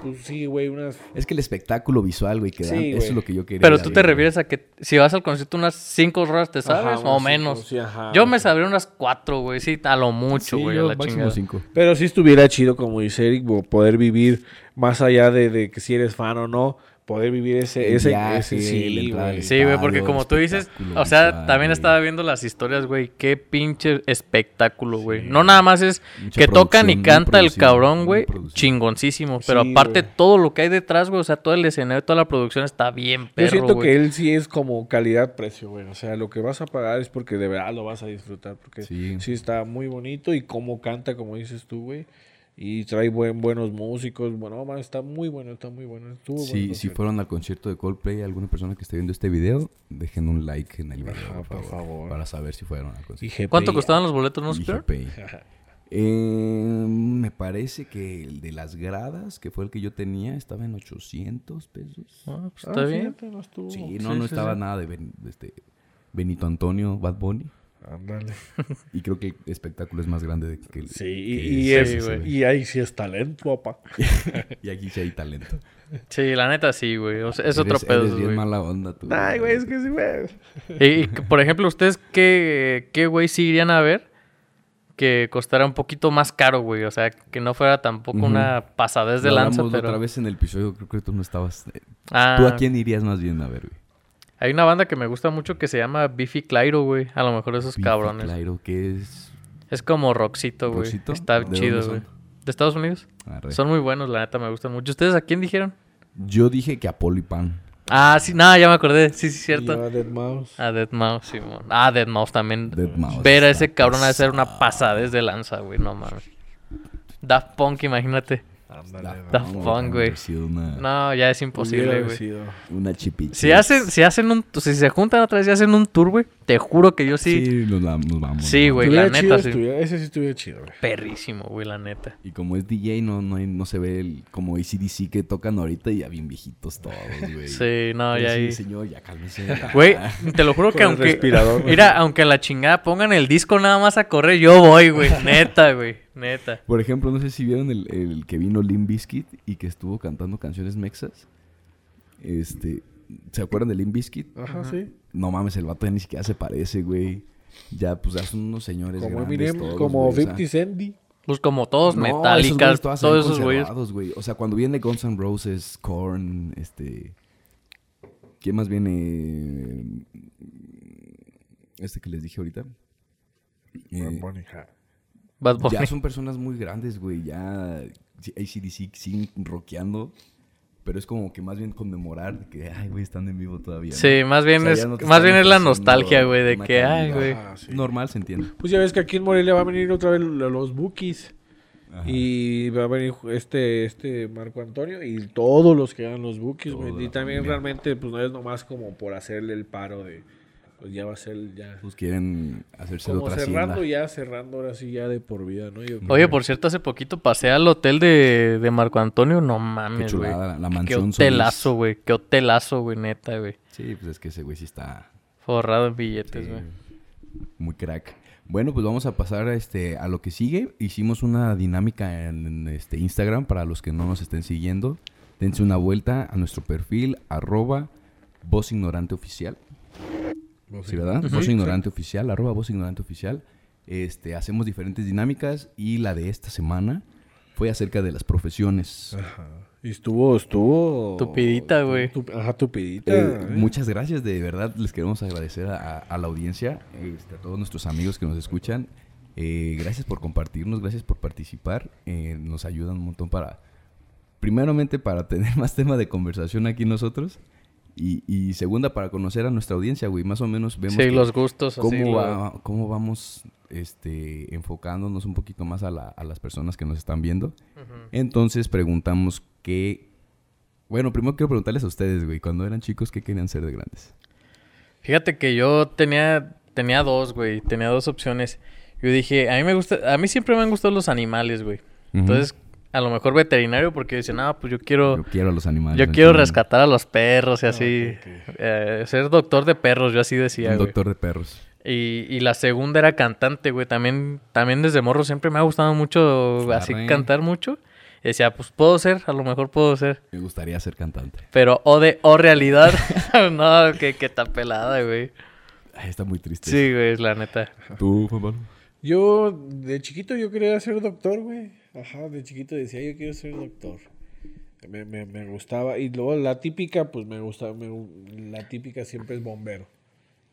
pues sí, güey, unas... Es que el espectáculo visual, güey, que dan, Sí, eso es lo que yo quería. Pero tú ver, te güey. refieres a que si vas al concierto unas cinco horas te sabes, Ajá, o menos. cinco, sí, ajá, Yo me sabría unas cuatro, güey, sí, a lo mucho, Sí, güey, a la máximo chingada. cinco. Pero sí estuviera chido, como dice Eric, poder vivir más allá de, de que si eres fan o no, poder vivir ese, ese, viaje, ese- sí, güey. Sí, güey, porque como tú dices, o sea, visual, también güey. estaba viendo las historias, güey, qué pinche espectáculo, güey. No nada más es Mucha que tocan y canta el cabrón, güey, chingoncísimo. Pero Sí, aparte güey. todo lo que hay detrás, güey, o sea, todo el escenario, toda la producción está bien Yo perro, siento güey. que él sí es como calidad-precio, güey. O sea, lo que vas a pagar es porque de verdad lo vas a disfrutar. Porque Sí. sí, está muy bonito y cómo canta, como dices tú, güey. Y trae buen, buenos músicos. Bueno, man, está muy bueno, está muy bueno. Estuvo bueno Sí, si concierto. fueron al concierto de Coldplay, alguna persona que esté viendo este video, dejen un like en el video, Ajá, por, por favor, favor. para saber si fueron al concierto. ¿Cuánto costaban los boletos, no. Eh, me parece que el de las gradas, que fue el que yo tenía, estaba en 800 pesos. Ah, pues Ah, está bien. fíjate, no. Sí, sí, no, no sí, estaba sí. nada de, Ben- de este Benito Antonio, Bad Bunny. Ándale. Y creo que el espectáculo es más grande de que el. Sí, y, que y es- güey. y ahí sí es talento, papá. Y aquí sí hay talento. Sí, la neta sí, güey. O sea, es otro pedo, eres bien güey. mala onda tú. Ay, güey, es que sí, güey. Y, y, por ejemplo, ¿ustedes qué, qué güey sí irían a ver? Que costara un poquito más caro, güey. O sea, que no fuera tampoco una pasadez de Lo lanza, pero... otra vez en el episodio, creo que tú no estabas. eh, Ah, ¿Tú a quién irías más bien a ver, güey? Hay una banda que me gusta mucho que se llama Biffy Clyro, güey. A lo mejor esos Biffy cabrones. Clyro, que es. Es como Roxito, güey. ¿Roxito? Está ¿De chido, güey. son? ¿De Estados Unidos? Arre. Son muy buenos, la neta, me gustan mucho. ¿Ustedes a quién dijeron? Yo dije que Apolo y Pan. Ah, sí, nada, ya me acordé. Sí, sí, cierto. a Dead Mouse. A Dead Mouse, Simón. Ah, Dead Mouse también. Deadmau5 Ver a ese cabrón a hacer una pasada desde lanza, güey. No mames. Daft Punk, imagínate. Ándale, Daft Punk, güey. una, No, ya es imposible, güey. una chipicha. Si hacen, si hacen un, si se juntan otra vez y hacen un tour, güey, te juro que yo sí, Sí, nos, va- nos vamos. Sí, güey. la neta, chido, sí. estuviera- Ese sí estuviera chido, güey. perrísimo, güey, la neta. Y como es DJ, no, no, hay- no se ve el, como ACDC que tocan ahorita y ya bien viejitos todos, güey. Sí, no, Pero ya sí, ahí. señor, ya cálmese. Güey, te lo juro que aunque. respirador, güey. Mira, aunque la chingada pongan el disco nada más a correr, yo voy, güey. Neta, güey. Neta. Por ejemplo, no sé si vieron el, el que vino Limp Bizkit y que estuvo cantando canciones mexas. Este, ¿se acuerdan de Limp Bizkit? Ajá, sí. No mames, el vato ya ni siquiera se parece, güey. Ya, pues ya son unos señores Como grandes Eminem, todos, como güey, o sea. 50 Centy. Pues como todos, No, ven todos esos güeyes. güey. O sea, cuando viene Guns N' Roses, Korn, este... ¿Quién más viene? Este que les dije ahorita. Eh, Bad Bunny, ya son personas muy grandes, güey. Ya ACDC siguen rockeando. Pero es como que más bien conmemorar que, ay, güey, están en vivo todavía. ¿no? Sí, más bien O sea, es, no más bien es la nostalgia, güey, de que, ay, güey. Ah, sí. Normal, se entiende. Pues ya ves que aquí en Morelia va a venir otra vez lo- los Bookies. Ajá. Y va a venir este, este Marco Antonio y todos los que hagan los Bookies, güey. Y también familia. realmente, pues no es nomás como por hacerle el paro de. Pues ya va a ser ya. Pues quieren hacerse Como otra cerrando hacienda. ya, cerrando ahora sí ya de por vida, ¿no? Yo creo. Oye, por cierto, hace poquito pasé al hotel de, de Marco Antonio. No Qué mames, güey. chulada, la, la Qué mansión hotelazo, Solís. güey. Qué hotelazo, güey, neta, güey. Sí, pues es que ese güey sí está Forrado en billetes, Sí, güey. Muy crack. Bueno, pues vamos a pasar a, este, a lo que sigue. Hicimos una dinámica en, en, este Instagram para los que no nos estén siguiendo. Dense una vuelta a nuestro perfil, arroba voz ignorante oficial. Voz Sí, ignorante oficial, arroba voz ignorante oficial. Este, hacemos diferentes dinámicas y la de esta semana fue acerca de las profesiones. Ajá. Y estuvo, estuvo. Tupidita, güey. tu- Ajá, tupidita. Eh, ¿eh? muchas gracias, de verdad les queremos agradecer a, a- a la audiencia, este, a todos nuestros amigos que nos escuchan. Eh, gracias por compartirnos, gracias por participar. eh, nos ayudan un montón para, primeramente para tener más tema de conversación aquí nosotros y, y segunda para conocer a nuestra audiencia, güey. Más o menos vemos Sí, que- los gustos, así. cómo, va- cómo vamos este, enfocándonos un poquito más a, la- a las personas que nos están viendo. Entonces preguntamos qué... Bueno, primero quiero preguntarles a ustedes, güey, cuando eran chicos, ¿qué querían ser de grandes? Fíjate que yo tenía, tenía dos, güey. Tenía dos opciones. Yo dije, a mí me gusta, a mí siempre me han gustado los animales, güey. Entonces, a lo mejor veterinario porque dicen, no, pues yo quiero, Yo quiero a los animales. yo quiero rescatar a los perros y así. ok, ok. Eh, ser doctor de perros, yo así decía, Un güey. doctor de perros. Y, y la segunda era cantante, güey. También, también desde morro siempre me ha gustado mucho así cantar mucho. Y decía, pues puedo ser, a lo mejor puedo ser. Me gustaría ser cantante. Pero o de o realidad, no, que, que está pelada, güey. Ay, está muy triste. Sí, güey, es la neta. ¿Tú, Juan Pablo? Yo, de chiquito, yo quería ser doctor, güey. Ajá, de chiquito decía, yo quiero ser doctor. Me, me, me gustaba. Y luego la típica, pues me gusta. me- la típica siempre es bombero.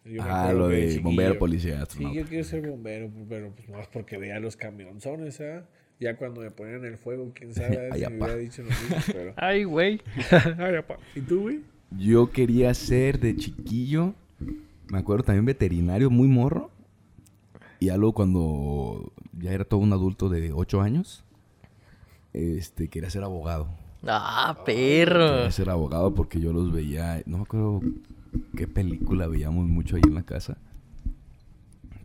Yo Ah, lo de chiquillo- bombero, policía, Sí, yo quiero ser bombero, pero pues más porque veía los camionzones, ¿ah? Ya cuando me ponían el fuego, quién sabe Ay, si me apá. hubiera dicho lo mismo, pero... Ay, güey. Ay, apá. ¿Y tú, güey? Yo quería ser de chiquillo, me acuerdo también veterinario, muy morro. Y ya luego cuando ya era todo un adulto de 8 años, este, quería ser abogado. Ah, perro. Quería ser abogado porque yo los veía, no me acuerdo qué película veíamos mucho ahí en la casa.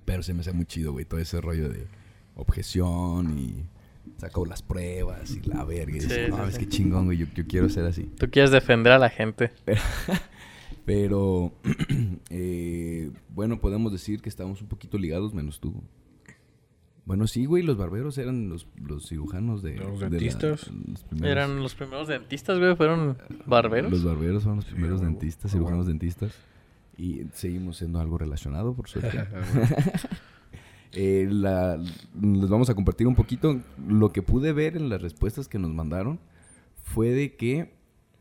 Pero se me hace muy chido, güey, todo ese rollo de objeción y sacó las pruebas y la verga. Y Sí, sí, no, es sí. que chingón, güey, yo, yo quiero ser así. Tú quieres defender a la gente. Pero, eh, bueno, podemos decir que estamos un poquito ligados, menos tú. Bueno, sí, güey, los barberos eran los, los cirujanos de... Los de la- dentistas. los primeros- Eran los primeros dentistas, güey. Fueron barberos. Los barberos fueron los primeros dentistas, Ah, cirujanos dentistas. Y seguimos siendo algo relacionado, por suerte. Eh, la- les vamos a compartir un poquito. Lo que pude ver en las respuestas que nos mandaron fue de que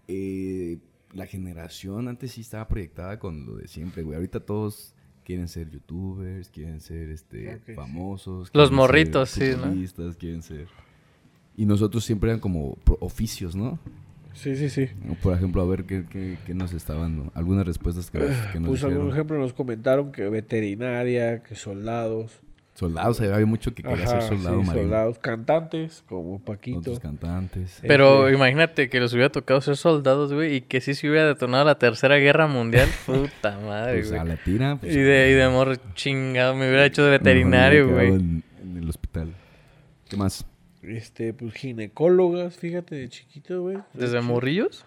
eh, la generación antes sí estaba proyectada con lo de siempre, güey. Ahorita todos quieren ser youtubers, quieren ser este Ok, sí. famosos. Los quieren ser morritos, sí, ¿no? futbolistas, quieren ser... Y nosotros siempre eran como pro- oficios, ¿no? Sí, sí, sí. Por ejemplo, a ver qué, qué, qué nos estaban... Algunas respuestas que, que nos Pues, por ejemplo, nos comentaron que veterinaria, que soldados. Soldados, había mucho que quería Ajá, ser soldado sí, marino. soldados. Cantantes, como Paquito. Otros cantantes. Pero Este- imagínate que les hubiera tocado ser soldados, güey, y que sí se hubiera detonado la tercera guerra mundial. Puta madre, Pues a güey. la tira. Pues, Y de, y de morro chingado, me hubiera hecho de a veterinario, güey. En, en el hospital. ¿Qué más? Este, pues ginecólogas, fíjate, de chiquito, güey. ¿Desde Sí. morrillos?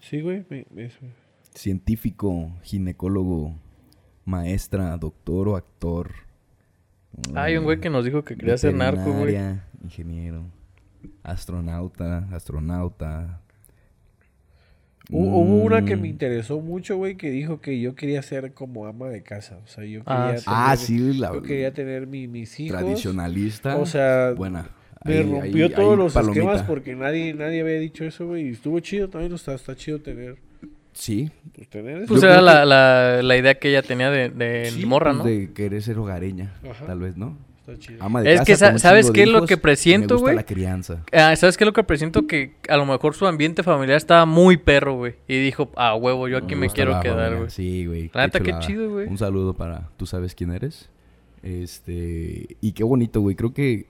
Sí, güey. me- me- eso. Científico, ginecólogo, maestra, doctor o actor. Hay un güey que nos dijo que quería ser narco, güey. Ingeniero, astronauta, astronauta. Hu- Hubo una que Mm. me interesó mucho, güey, que dijo que yo quería ser como ama de casa. O sea, yo Ah, quería sí. tener, Ah, sí, la yo quería tener mi- mis hijos. tradicionalista. O sea, buena. Me Ahí- rompió ahí- todos ahí los palomita. esquemas porque nadie, nadie había dicho eso, güey. Y estuvo chido también, está, está chido tener, Sí. pues. Pues Yo era la, que- la, la idea que ella tenía de, de Sí, morra, pues, ¿no? De querer ser hogareña, Ajá. tal vez, ¿no? Está chido. Ama de Es que sa- ¿sabes qué es lo que presiento, güey? la crianza. Ah, ¿Sabes qué es lo que presiento? Que a lo mejor su ambiente familiar estaba muy perro, güey. Y dijo, ah, huevo, yo aquí me quiero quedar, güey. Sí, güey. La neta, qué chido, güey. Un saludo para tú sabes quién eres. Este, y qué bonito, güey. Creo que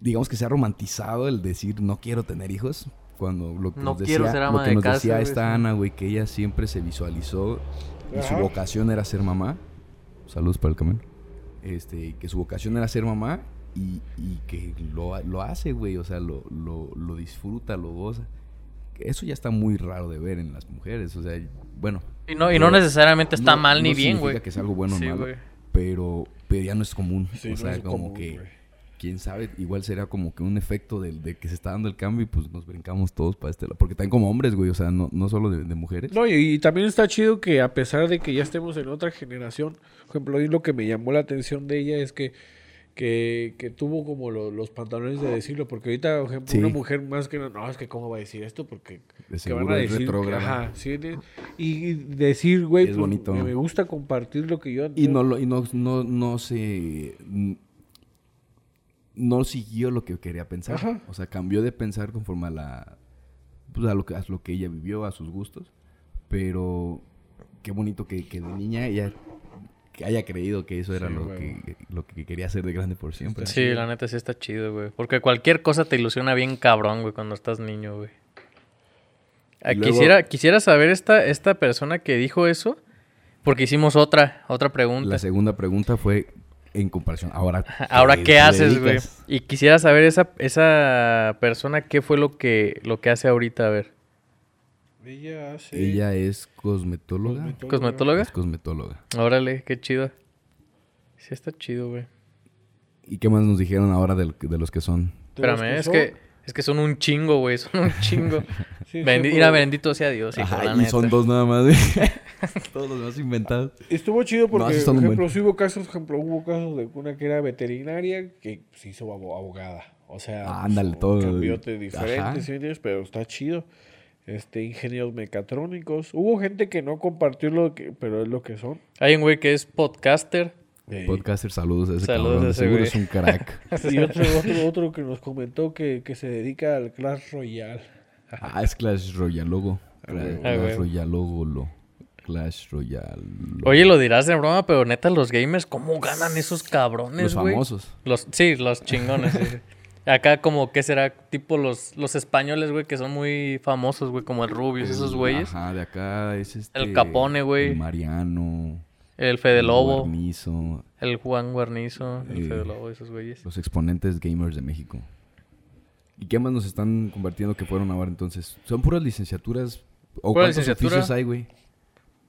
digamos que se ha romantizado el decir no quiero tener hijos. Cuando lo que No nos decía, ser lo que de nos casa, decía esta. Ana, güey, que ella siempre se visualizó y su vocación era ser mamá. Saludos para el camión. Este, que su vocación era ser mamá y, y que lo, lo hace, güey. O sea, lo, lo, lo disfruta, lo goza. Eso ya está muy raro de ver en las mujeres. O sea, bueno. Y no, y no pero necesariamente está no- mal ni no bien, significa güey. que es algo bueno o Sí, malo. güey. Pero, pero ya no es común. Sí, o sea, como común, que. Quién sabe, igual sería como que un efecto del- de, que se está dando el cambio y pues nos brincamos todos para este lado. Porque también como hombres, güey, o sea, no, no solo de, de mujeres. No, y, y también está chido que a pesar de que ya estemos en otra generación, por ejemplo, hoy lo que me llamó la atención de ella es que, que, que tuvo como lo- los pantalones de decirlo, porque ahorita, por ejemplo, Sí. una mujer más que no, no, es que cómo va a decir esto, porque De que van a decir, ajá, sí, de- y decir, güey, Es pues, bonito. me gusta compartir lo que yo Y no, lo, y no, no, no se... No siguió lo que quería pensar. Ajá. O sea, cambió de pensar conforme a la... Pues a lo que, a lo que ella vivió, a sus gustos. Pero qué bonito que, que de niña ella que haya creído que eso era Sí, lo, güey. que, lo que quería hacer de grande por siempre. Sí, la neta sí está chido, güey. Porque cualquier cosa te ilusiona bien cabrón, güey, cuando estás niño, güey. Ah, luego- Quisiera, quisiera saber esta, esta persona que dijo eso, porque hicimos otra, otra pregunta. La segunda pregunta fue en comparación. Ahora, Ahora, ¿qué ¿qué te haces, güey? Y quisiera saber esa, esa persona qué fue lo que, lo que hace ahorita, a ver. Ella hace... Ella es cosmetóloga. ¿Cosmetóloga? Es cosmetóloga. Órale, qué chido. Sí está chido, güey. ¿Y qué más nos dijeron ahora del- de, los que son? ¿De Espérame, es son? que, es que son un chingo, güey, son un chingo. Sí, Bendi- sí, Mira, bendito sea Dios, hijo, Ajá, la y son dos nada más, güey. Todos los demás inventados. Estuvo chido porque, por ejemplo, sí hubo casos, ejemplo, hubo casos de una que era veterinaria que se hizo abo- abogada. O sea, Ah, ándale, pues, todo. Cambiote Ajá. diferente, ¿sí? Pero está chido. Este, ingenieros mecatrónicos. Hubo gente que no compartió lo que, pero es lo que son. Hay un güey que es podcaster. Podcaster, saludos a ese Saludos cabrón. a ese Seguro güey. es un crack. Y otro, otro, otro que nos comentó que, que se dedica al Clash Royale. ah, es Clash Royale logo. Ah, Clash güey. Royale logo. Lo. Clash Royale. Oye, lo dirás de broma, pero neta, los gamers, ¿cómo ganan esos cabrones, Los güey? famosos. Los, sí, los chingones. sí. Acá como, ¿qué será? Tipo los, los españoles, güey, que son muy famosos, güey, como el Rubius, esos güeyes. Ajá, de acá es este. El Capone, güey. el Mariano. El Fede Lobo, Guarnizo, el Juan Guarnizo, el Eh, Fede Lobo, esos güeyes. Los exponentes gamers de México. ¿Y qué más nos están compartiendo que fueron ahora entonces? ¿Son puras licenciaturas? ¿O Pura cuántos licenciatura. oficios hay, güey?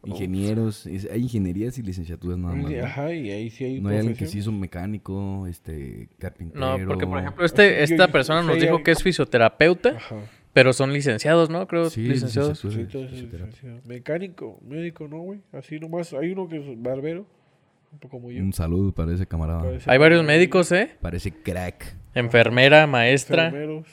Ingenieros. es- hay ingenierías y licenciaturas nada más. ¿no? Ajá, y ahí sí hay No hay alguien que profesión. se hizo mecánico, este, carpintero. No, porque por ejemplo, este, esta persona nos dijo que es fisioterapeuta, Ajá. Pero son licenciados, ¿no? Creo, Sí, licenciados. Sí, licenciado. Mecánico, médico, ¿no, güey? Así nomás. Hay uno que es barbero, un poco como yo. Un saludo para ese camarada. Parece- Hay varios médicos, ¿eh? Parece crack. Enfermera, maestra, enfermeros.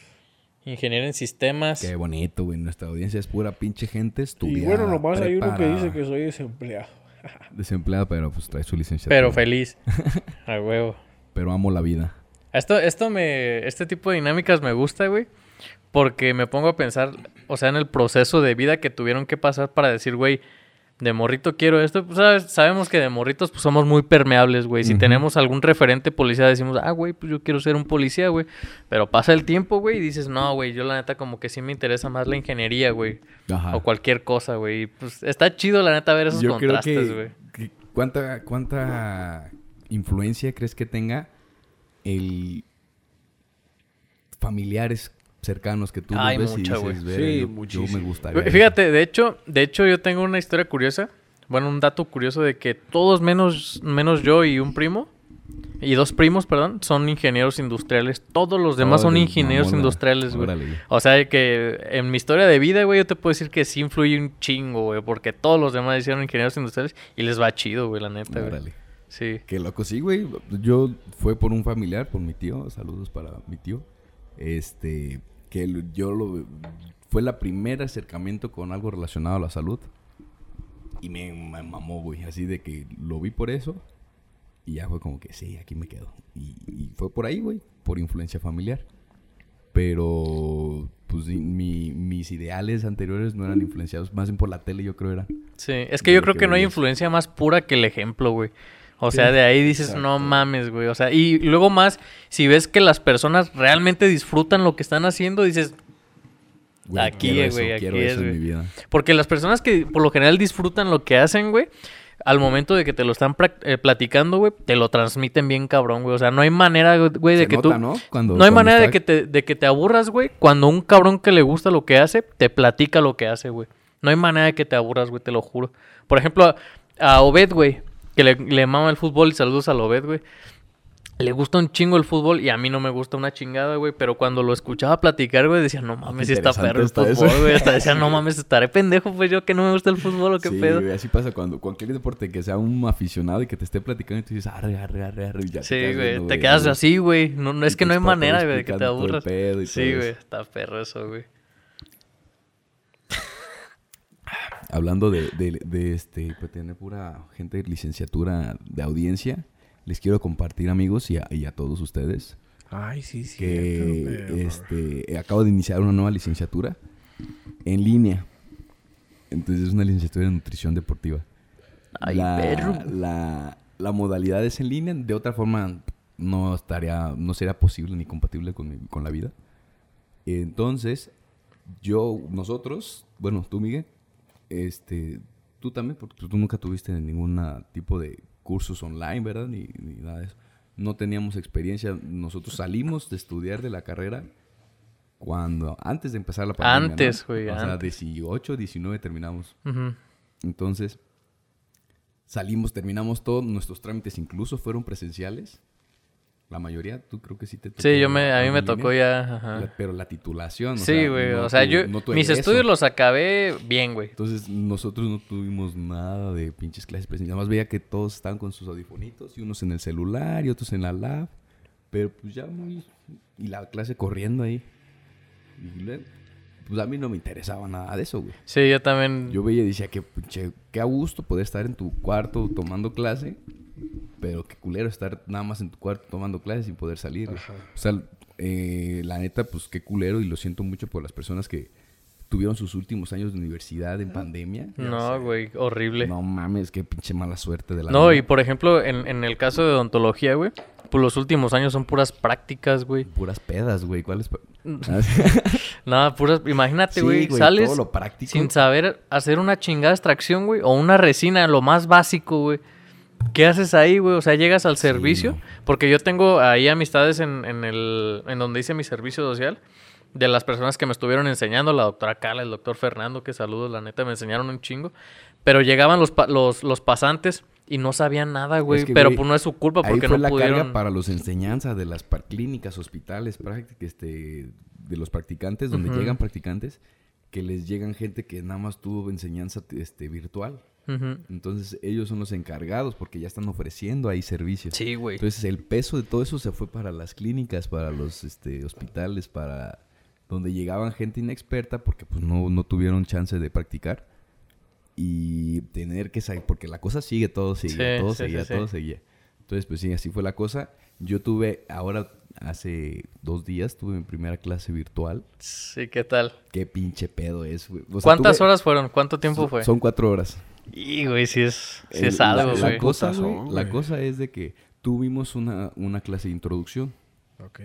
ingeniero en sistemas. Qué bonito, güey. Nuestra audiencia es pura pinche gente Y estudiada. bueno, nomás hay uno que dice que soy desempleado. Desempleada, pero pues trae su licenciatura. Pero feliz. A huevo. Pero amo la vida. Esto, esto me. Este tipo de dinámicas me gusta, güey. Porque me pongo a pensar, o sea, en el proceso de vida que tuvieron que pasar para decir, güey, de morrito quiero esto. Pues, ¿sabes? sabemos que de morritos pues, somos muy permeables, güey. Si tenemos algún referente policía, decimos, ah, güey, pues yo quiero ser un policía, güey. Pero pasa el tiempo, güey, y dices, no, güey, yo la neta como que sí me interesa más la ingeniería, güey. O cualquier cosa, güey. Pues está chido, la neta, ver esos Yo creo contrastes, güey. ¿cuánta, ¿cuánta influencia crees que tenga el familiares cercanos que tú Ay, ves mucha, y dices, güey. "Verga, Sí, yo- yo, muchísimo. me gustaría. Fíjate, de hecho, de hecho yo tengo una historia curiosa. Bueno, un dato curioso de que todos menos, menos yo y un primo, y dos primos, perdón, son ingenieros industriales. Todos los demás son ingenieros mamona. industriales, güey. Órale. O sea, que en mi historia de vida, güey, yo te puedo decir que sí influye un chingo, güey, porque todos los demás hicieron ingenieros industriales y les va chido, güey, la neta, güey. Sí. Qué loco, sí, güey. Yo fue por un familiar, por mi tío. Saludos para mi tío. Este, que yo lo fue la primer acercamiento con algo relacionado a la salud. Y me, me mamó, güey. Así de que lo vi por eso. Y ya fue como que sí, aquí me quedo. Y, y fue por ahí, güey. Por influencia familiar. Pero, pues mi- mis ideales anteriores no eran influenciados. Más bien por la tele, yo creo era. Sí, es que yo creo que que no hay influencia más pura que el ejemplo, güey. O sea, de ahí dices, no mames, güey. O sea, y luego más, si ves que las personas realmente disfrutan lo que están haciendo, dices, Güey, Aquí, quiero eso, güey, aquí quiero es, eso en güey. mi vida. porque las personas que por lo general disfrutan lo que hacen, güey, al momento de que te lo están eh, platicando, güey, te lo transmiten bien cabrón, güey. O sea, no hay manera, güey, de Se que nota, tú... ¿no? Cuando, No hay cuando manera de que, te, de que te aburras, güey, cuando un cabrón que le gusta lo que hace, te platica lo que hace, güey. No hay manera de que te aburras, güey, te lo juro. Por ejemplo, a, a Obed, güey, que le, le mama el fútbol y saludos al Obed, güey. Le gusta un chingo el fútbol y a mí no me gusta una chingada, güey. Pero cuando lo escuchaba platicar, güey, decía, no mames, si está perro el eso. fútbol, güey. Hasta decía, no mames, estaré pendejo, pues yo que no me gusta el fútbol o qué sí, pedo. güey, así pasa cuando cualquier deporte que sea un aficionado y que te esté platicando y tú dices, arre, arre, arre, arre, ya te Sí, quedas güey, viendo, te quedas güey. así, güey. No, no, es Y que no hay manera, güey, de que te aburras. Sí, güey, está perro eso, güey. Hablando de, de, de, este, pues tener pura gente de licenciatura de audiencia, les quiero compartir, amigos, y a, y a todos ustedes, Ay, sí, sí. que este, acabo de iniciar una nueva licenciatura en línea. Entonces es una licenciatura en nutrición deportiva. Ay, la, perro. La, la modalidad es en línea, de otra forma no estaría, no sería posible ni compatible con, mi- con la vida. Entonces, yo, nosotros, bueno, tú, Miguel, este, tú también, porque tú nunca tuviste ningún tipo de cursos online, ¿verdad? Ni, ni nada de eso. No teníamos experiencia. Nosotros salimos de estudiar de la carrera cuando, antes de empezar la pandemia. Antes, güey, O sea, antes. 18, 19 terminamos. Entonces, salimos, terminamos todos, nuestros trámites incluso fueron presenciales. La mayoría, tú creo que sí te tocó. Sí, yo me, a mí me línea. tocó ya. ajá. La- pero la titulación, o Sí, güey. no o sea, tu- yo no mis estudios los acabé bien, güey. Entonces, nosotros no tuvimos nada de pinches clases presenciales. Nada más veía que todos estaban con sus audifonitos y unos en el celular y otros en la lab. Pero pues ya muy... Y la clase corriendo ahí. Y luego, pues a mí no me interesaba nada de eso, güey. Sí, yo también. Yo veía y decía que, pinche, qué a gusto poder estar en tu cuarto tomando clase, pero qué culero estar nada más en tu cuarto tomando clase sin poder salir. O sea, eh, la neta, pues qué culero y lo siento mucho por las personas que tuvieron sus últimos años de universidad en pandemia. No, güey, horrible. No mames, qué pinche mala suerte de la No, vida. y por ejemplo, en, en el caso de odontología, güey, pues los últimos años son puras prácticas, güey. Puras pedas, güey. ¿Cuáles? Nada, puras. Imagínate, güey, güey, sales todo lo práctico. sin saber hacer una chingada extracción, güey, o una resina, lo más básico, güey. ¿Qué haces ahí, güey? O sea, llegas al Sí, servicio. Porque yo tengo ahí amistades en, en el, en donde hice mi servicio social. De las personas que me estuvieron enseñando, la doctora Carla, el doctor Fernando, que saludos, la neta, me enseñaron un chingo. Pero llegaban los, los, los pasantes y no sabían nada, güey. que, pero güey, pues no es su culpa Ahí porque fue no la pudieron. carga para los enseñanzas de las clínicas, hospitales, este, de los practicantes, donde llegan practicantes, que les llegan gente que nada más tuvo enseñanza este, virtual. Entonces ellos son los encargados porque ya están ofreciendo ahí servicios. Sí, güey. Entonces el peso de todo eso se fue para las clínicas, para los este, hospitales, para donde llegaban gente inexperta porque pues no, no tuvieron chance de practicar y tener que saber, porque la cosa sigue, todo sigue, Sí, todo sí, seguía, sí. todo seguía. Entonces, pues sí, así fue la cosa. Yo tuve, ahora, hace dos días, tuve mi primera clase virtual. Sí, ¿qué tal? Qué pinche pedo es, güey. O sea, ¿Cuántas tuve- horas fueron? ¿Cuánto tiempo son- fue? Son cuatro horas. Y, güey, sí es, sí es algo, la, la güey. cosa, güey, la cosa es de que tuvimos una, una clase de introducción. Ok.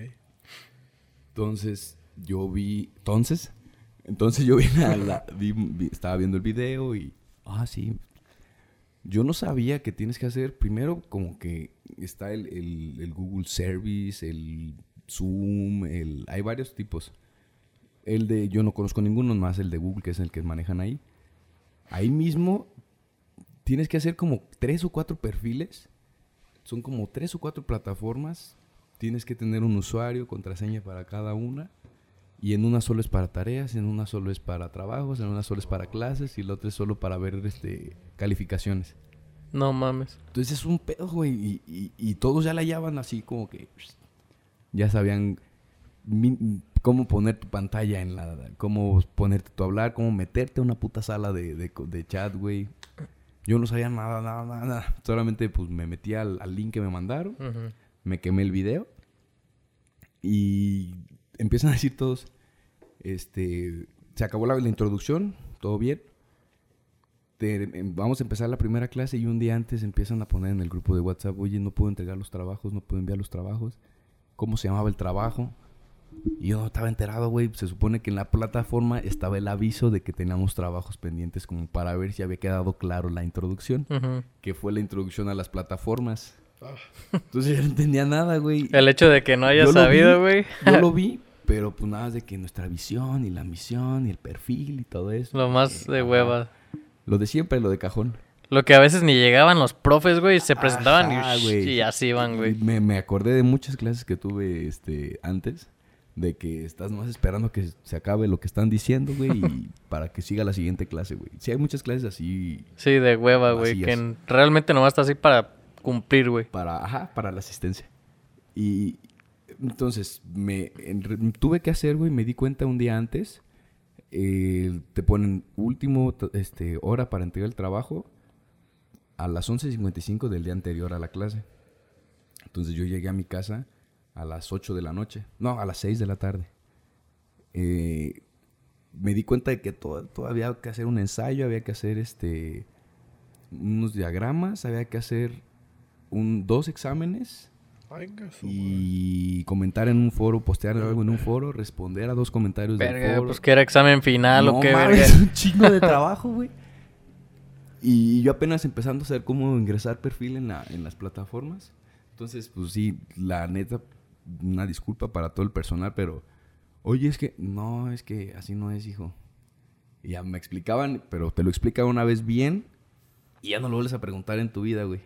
Entonces, yo vi. Entonces, entonces yo vi la, la- vi- vi- estaba viendo el video y. Ah, sí. Yo no sabía que tienes que hacer. Primero, como que está el, el- Google Service, el Zoom, el. Hay varios tipos. El de. Yo no conozco ninguno más, el de Google, que es el que manejan ahí. Ahí mismo tienes que hacer como tres o cuatro perfiles. Son como tres o cuatro plataformas. Tienes que tener un usuario, contraseña para cada una. Y en una solo es para tareas, en una solo es para trabajos, en una solo es para clases y la otra es solo para ver este, calificaciones. No mames. Entonces es un pedo, güey. Y, y- y todos ya la hallaban así como que... Ya sabían mi- cómo poner tu pantalla en la... Cómo ponerte tu hablar, cómo meterte a una puta sala de, de, de chat, güey. Yo no sabía nada, nada, nada. Solamente pues me metí al, al link que me mandaron me quemé el video y empiezan a decir todos, este, se acabó la, la introducción, todo bien. Te- em, vamos a empezar la primera clase y un día antes empiezan a poner en el grupo de WhatsApp, oye, no puedo entregar los trabajos, no puedo enviar los trabajos. ¿Cómo se llamaba el trabajo? Y yo no estaba enterado, güey. Se supone que en la plataforma estaba el aviso de que teníamos trabajos pendientes como para ver si había quedado claro la introducción, que fue la introducción a las plataformas. Entonces yo no entendía nada, güey. El hecho de que no Yo lo sabido, güey. Yo lo vi, pero pues nada de que nuestra visión y la misión y el perfil y todo eso. Lo más de Ajá. hueva. Lo de siempre, lo de cajón. Lo que a veces ni llegaban los profes, güey, se presentaban Ajá, y, así iban, güey. Me, me acordé de muchas clases que tuve este, antes. De que estás más esperando que se acabe lo que están diciendo, güey, y para que siga la siguiente clase, güey. Sí, hay muchas clases así Sí, de hueva, güey. Que en- realmente nomás está así para cumplir, güey. para, ajá, para la asistencia. Y entonces me tuve que hacer, güey, me di cuenta un día antes. eh, te ponen último este, hora para entregar el trabajo a las 11.55 del día anterior a la clase. Entonces yo llegué a mi casa a las 8 de la noche. No, a las 6 de la tarde. Eh, me di cuenta de que to- todavía había que hacer un ensayo, había que hacer este unos diagramas, había que hacer un, dos exámenes. Y comentar en un foro, postear algo en un foro, responder a dos comentarios del Verga, foro. pues que era examen final o No qué, mames, verga. un chingo de trabajo, güey. Y yo apenas empezando a saber cómo ingresar perfil en, la- en las plataformas. Entonces, pues sí, la neta, una disculpa para todo el personal, pero, oye, es que, no, es que así no es, hijo. Y ya me explicaban, pero te lo explican una vez bien y ya no lo vuelves a preguntar en tu vida, güey.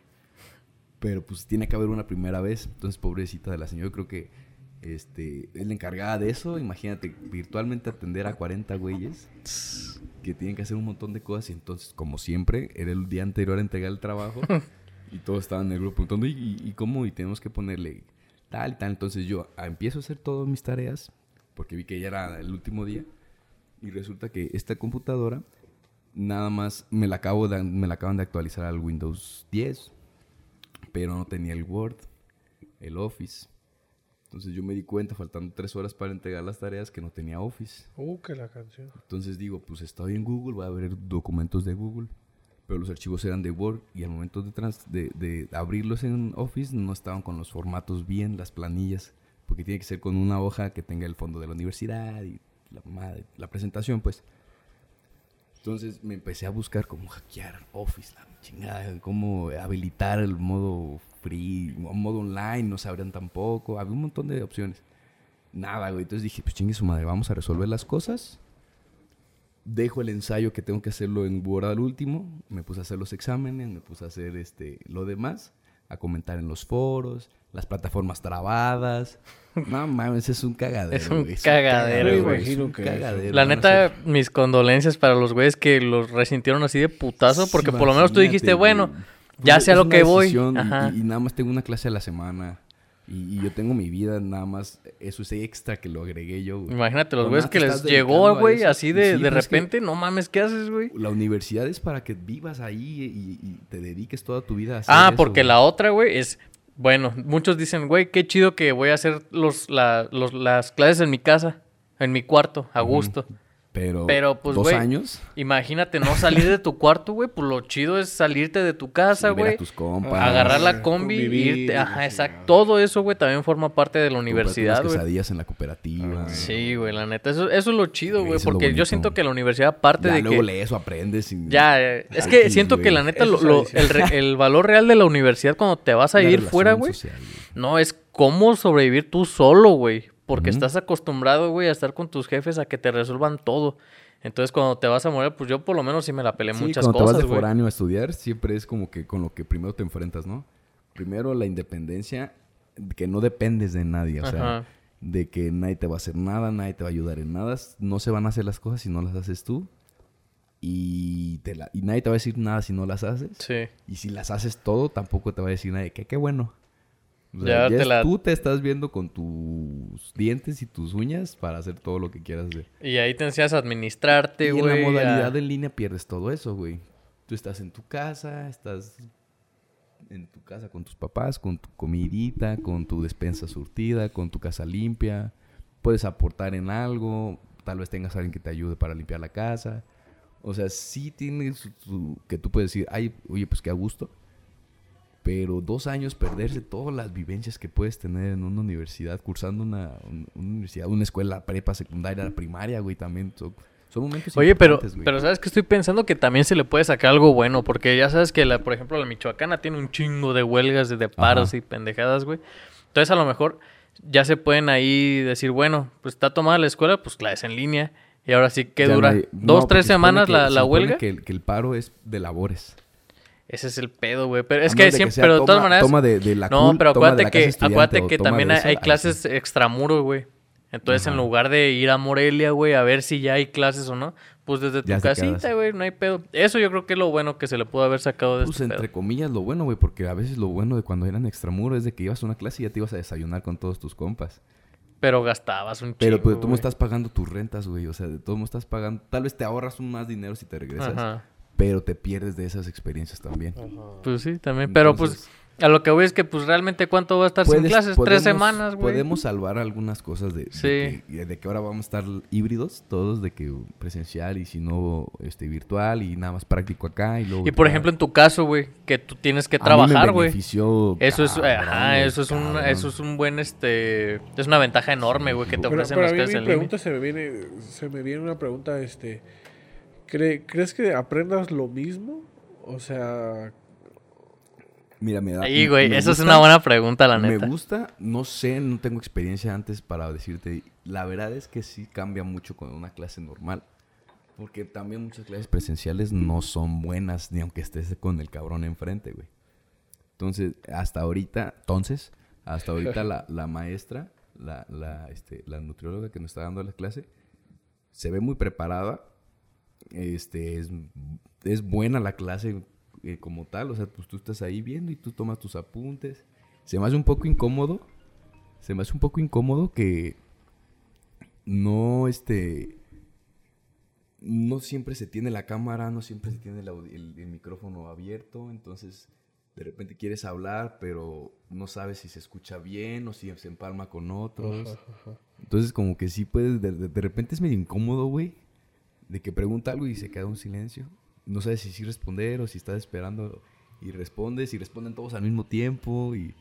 Pero pues tiene que haber una primera vez. Entonces, pobrecita de la señora, yo creo que este, es la encargada de eso. Imagínate, virtualmente atender a 40 güeyes que tienen que hacer un montón de cosas. Y entonces, como siempre, era el día anterior a entregar el trabajo. y todos estaban en el grupo preguntando, ¿y, y- cómo? Y tenemos que ponerle tal y tal. Entonces yo ah, empiezo a hacer todas mis tareas, porque vi que ya era el último día. Y resulta que esta computadora, nada más me la, acabo me la acaban de actualizar al Windows 10. Pero no tenía el Word, el Office. Entonces yo me di cuenta, faltando tres horas para entregar las tareas, que no tenía Office. Uh, que la canción. Entonces digo, pues estoy en Google, voy a ver documentos de Google. Pero los archivos eran de Word y al momento de, trans- de, de abrirlos en Office no estaban con los formatos bien, las planillas. Porque tiene que ser con una hoja que tenga el fondo de la universidad y la, madre- la presentación, pues. Entonces me empecé a buscar cómo hackear Office, la chingada, cómo habilitar el modo free, modo online, no sabrían tampoco. Había un montón de opciones. Nada, güey. Entonces dije, pues chingue su madre, vamos a resolver las cosas. Dejo el ensayo que tengo que hacerlo en Word al último. Me puse a hacer los exámenes, me puse a hacer este, lo demás, a comentar en los foros, las plataformas trabadas. No mames, es un cagadero. Es un güey, cagadero, güey. es Imagino un que- cagadero. La neta, mis condolencias para los güeyes que los resintieron así de putazo, porque Sí, por lo menos tú dijiste, bueno, ya sé a lo que voy. Ajá. Y nada más tengo una clase a la semana. Y, y yo tengo mi vida, nada más. Eso es extra que lo agregué yo, güey. Imagínate los güeyes que les llegó, güey, así de, sí, de pero es que repente, no mames, ¿qué haces, güey? La universidad es para que vivas ahí y, y te dediques toda tu vida a hacer Ah, eso, porque güey. la otra, güey, es bueno, muchos dicen, güey, qué chido que voy a hacer los, la- los- las clases en mi casa, en mi cuarto, a gusto. Pero, Pero, pues, dos güey, años. Imagínate no salir de tu cuarto, güey, pues lo chido es salirte de tu casa, ver a güey. tus compas. Agarrar la combi, convivir, irte, ajá, la exacto. Todo eso, güey, también forma parte de la universidad, güey. quesadillas en la cooperativa. Sí, güey, la neta. Eso, eso es lo chido, Sí, güey. Porque yo siento que la universidad, aparte Ya de luego que. lees o aprendes. y- Ya, eh, es Ay, que sí, siento que la neta, lo- lo- el, re- el valor real de la universidad cuando te vas a Una ir relación fuera, güey. no es cómo sobrevivir tú solo, güey. Porque estás acostumbrado, güey, a estar con tus jefes a que te resuelvan todo. Entonces, cuando te vas a morir, pues yo por lo menos sí me la peleé Sí, muchas cuando cosas, te vas de foráneo a estudiar, siempre es como que con lo que primero te enfrentas, ¿no? Primero la independencia, que no dependes de nadie, o sea, de que nadie te va a hacer nada, nadie te va a ayudar en nada, no se van a hacer las cosas si no las haces tú. Y, te la- y nadie te va a decir nada si no las haces. Sí. Y si las haces todo, tampoco te va a decir nadie que qué bueno. O sea, Ya ya te es- la- tú te estás viendo con tus dientes y tus uñas para hacer todo lo que quieras hacer. Y ahí te enseñas a administrarte, Y en güey. la modalidad a- en línea pierdes todo eso, güey. Tú estás en tu casa, estás en tu casa con tus papás, con tu comidita, con tu despensa surtida, con tu casa limpia. Puedes aportar en algo, tal vez tengas a alguien que te ayude para limpiar la casa. O sea, sí tienes que tú puedes decir, ay, oye, pues qué a gusto. Pero dos años perderse todas las vivencias que puedes tener en una universidad, cursando una, un- una universidad, una escuela, prepa, secundaria, primaria, güey, también. Son, son momentos Oye, pero, güey. pero ¿sabes que Estoy pensando que también se le puede sacar algo bueno, porque ya sabes que, la, por ejemplo, la Michoacana tiene un chingo de huelgas, de paros Ajá. y pendejadas, güey. Entonces, a lo mejor ya se pueden ahí decir, bueno, pues está tomada la escuela, pues clases en línea. Y ahora sí, ¿qué Ya no dura? hay- ¿Dos, no, tres semanas que- la, la huelga? Que, el- que el paro es de labores. Ese es el pedo, güey. Pero es que siempre, pero de todas toma- maneras... Toma de, de la no, pero acuérdate que, acuérdate que también hay, hay clases extramuros, güey. Entonces, en lugar de ir a Morelia, güey, a ver si ya hay clases o no, pues desde tu casita, güey, no hay pedo. Eso yo creo que es lo bueno que se le pudo haber sacado de Pues este entre pedo. comillas lo bueno, güey, porque a veces lo bueno de cuando eran extramuros es de que ibas a una clase y ya te ibas a desayunar con todos tus compas. Pero gastabas un Pero chingo, pues, tú no estás pagando tus rentas, güey. O sea, de todo modo estás pagando. Tal vez te ahorras un más dinero si te regresas. Ajá. Pero te pierdes de esas experiencias también. Pues sí, también. Pero pues Entonces, a lo que voy es que pues realmente cuánto va a estar sin puedes- clases? podemos- Tres semanas, güey. Podemos salvar algunas cosas de, de Sí. que, de que ahora vamos a estar híbridos, todos, de que presencial y si no este, virtual y nada más práctico acá. Y, luego Y por ejemplo en tu caso, güey, que tú tienes que A trabajar, güey. Eso es, cabrón, ajá, eso es un, eso es un buen, este, es una ventaja enorme, güey, que te Pero, ofrecen pero a las mí clases en línea. pregunta se me viene, se me viene una pregunta, este, ¿cre- ¿crees que aprendas lo mismo? O sea, Mira, me da. Ahí, güey, me esa es gusta- una buena pregunta, la Me neta. gusta, no sé, no tengo experiencia antes para decirte. La verdad es que sí cambia mucho con una clase normal. Porque también muchas clases presenciales no son buenas, ni aunque estés con el cabrón enfrente, güey. Entonces, hasta ahorita, entonces, hasta ahorita la, la maestra, la, la, este, la nutrióloga que nos está dando la clase, se ve muy preparada. Este, es, es buena la clase eh, como tal. O sea, pues tú estás ahí viendo y tú tomas tus apuntes. Se me hace un poco incómodo. Se me hace un poco incómodo que no, este, no siempre se tiene la cámara, no siempre se tiene el, el- el micrófono abierto. Entonces, de repente quieres hablar, pero no sabes si se escucha bien o si se empalma con otros. Entonces, como que sí puedes, de, de- de repente es medio incómodo, güey, de que pregunta algo y se queda un silencio. No sabes si sí responder o si estás esperando y respondes y responden todos al mismo tiempo y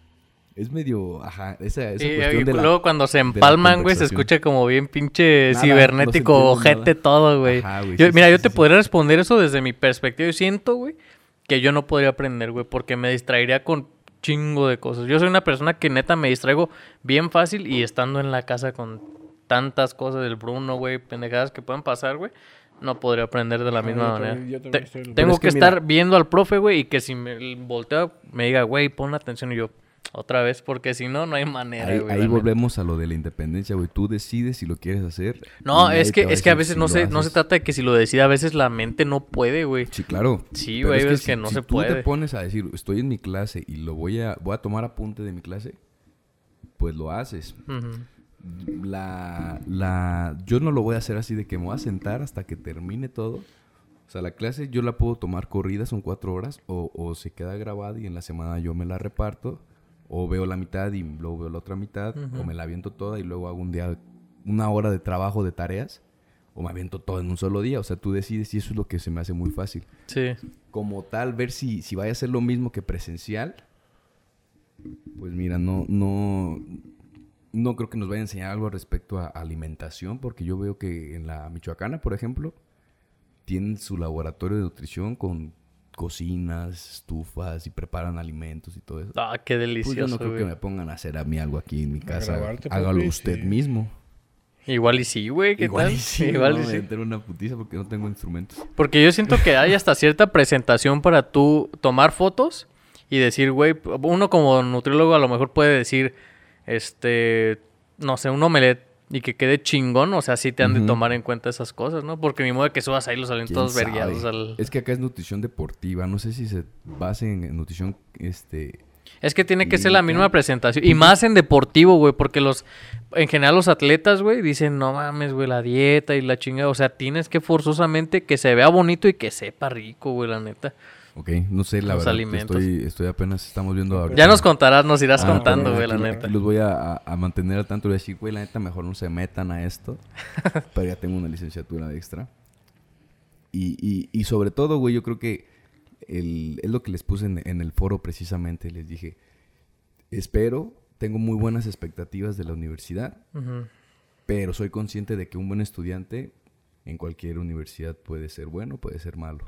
es medio, ajá, esa, esa Y, cuestión y de la- luego cuando se empalman, güey, se escucha como bien pinche Nada, cibernético, no ojete todo, güey. Sí, Mira, sí, yo te podría responder eso desde mi perspectiva. Yo siento, güey, que yo no podría aprender, güey, porque me distraería con chingo de cosas. Yo soy una persona que neta me distraigo bien fácil y estando en la casa con tantas cosas del Bruno, güey, pendejadas que pueden pasar, güey, no podría aprender de la Ah, misma yo manera. también- yo también Te- estoy en lo- tengo Pero es que, estar viendo al profe, güey, y que si me voltea, me diga, güey, pon atención y yo, otra vez, porque si no, no hay manera, Ahí, güey. ahí volvemos a lo de la independencia, güey. Tú decides si lo quieres hacer. No, es que, es que a veces si no se, no se trata de que si lo decide, a veces la mente no puede, güey. Sí, claro. Sí, güey, si- que no si se tú puede. te pones a decir, estoy en mi clase y lo voy a, voy a tomar apunte de mi clase, pues lo haces. Ujú. La, la, yo no lo voy a hacer así de que me voy a sentar hasta que termine todo. O sea, la clase yo la puedo tomar corrida, son cuatro horas, o, o se queda grabada y en la semana yo me la reparto, O veo la mitad y luego veo la otra mitad, o Ujú. me la aviento toda y luego hago un día, una hora de trabajo de tareas, o me aviento todo en un solo día. O sea, tú decides y eso es lo que se me hace muy fácil. Sí. Como tal, ver si, si vaya a ser lo mismo que presencial, pues mira, no, no, no creo que nos vaya a enseñar algo respecto a alimentación, porque yo veo que en la Michoacana, por ejemplo, tienen su laboratorio de nutrición con cocinas, estufas y preparan alimentos y todo eso. Ah, qué Pues delicioso, yo no creo que me pongan a hacer a mí algo aquí en mi casa. grabarte, Hágalo papi, usted sí. mismo. Igual y sí, güey, ¿qué Igual tal? y sí, Igual no, y me sí. una putiza porque no tengo instrumentos. Porque yo siento que hay hasta cierta presentación para tú tomar fotos y decir, güey, uno como nutriólogo a lo mejor puede decir, este, no sé, un omelette y que quede chingón, o sea, sí te han de tomar en cuenta esas cosas, ¿no? Porque ni modo de que subas ahí los salen ¿Quién todos vergueados al... Es que acá es nutrición deportiva. No sé si se base en, nutrición, este... Es que tiene que ser la misma presentación. Y más en deportivo, güey, porque los... En general los atletas, güey, dicen, no mames, güey, la dieta y la chingada. O sea, tienes que forzosamente que se vea bonito y que sepa rico, güey, la neta. Ok, no sé, la Los verdad. alimentos. Estoy, estoy apenas, estamos viendo ahorita. Ya nos contarás, nos irás Ah, contando, güey, la neta. Los voy a, mantener al tanto y decir, güey, la neta, mejor no se metan a esto. pero ya tengo una licenciatura extra. Y, y, y sobre todo, güey, yo creo que el- es lo que les puse en, en el foro precisamente. Les dije, espero, tengo muy buenas expectativas de la universidad, pero soy consciente de que un buen estudiante en cualquier universidad puede ser bueno, puede ser malo.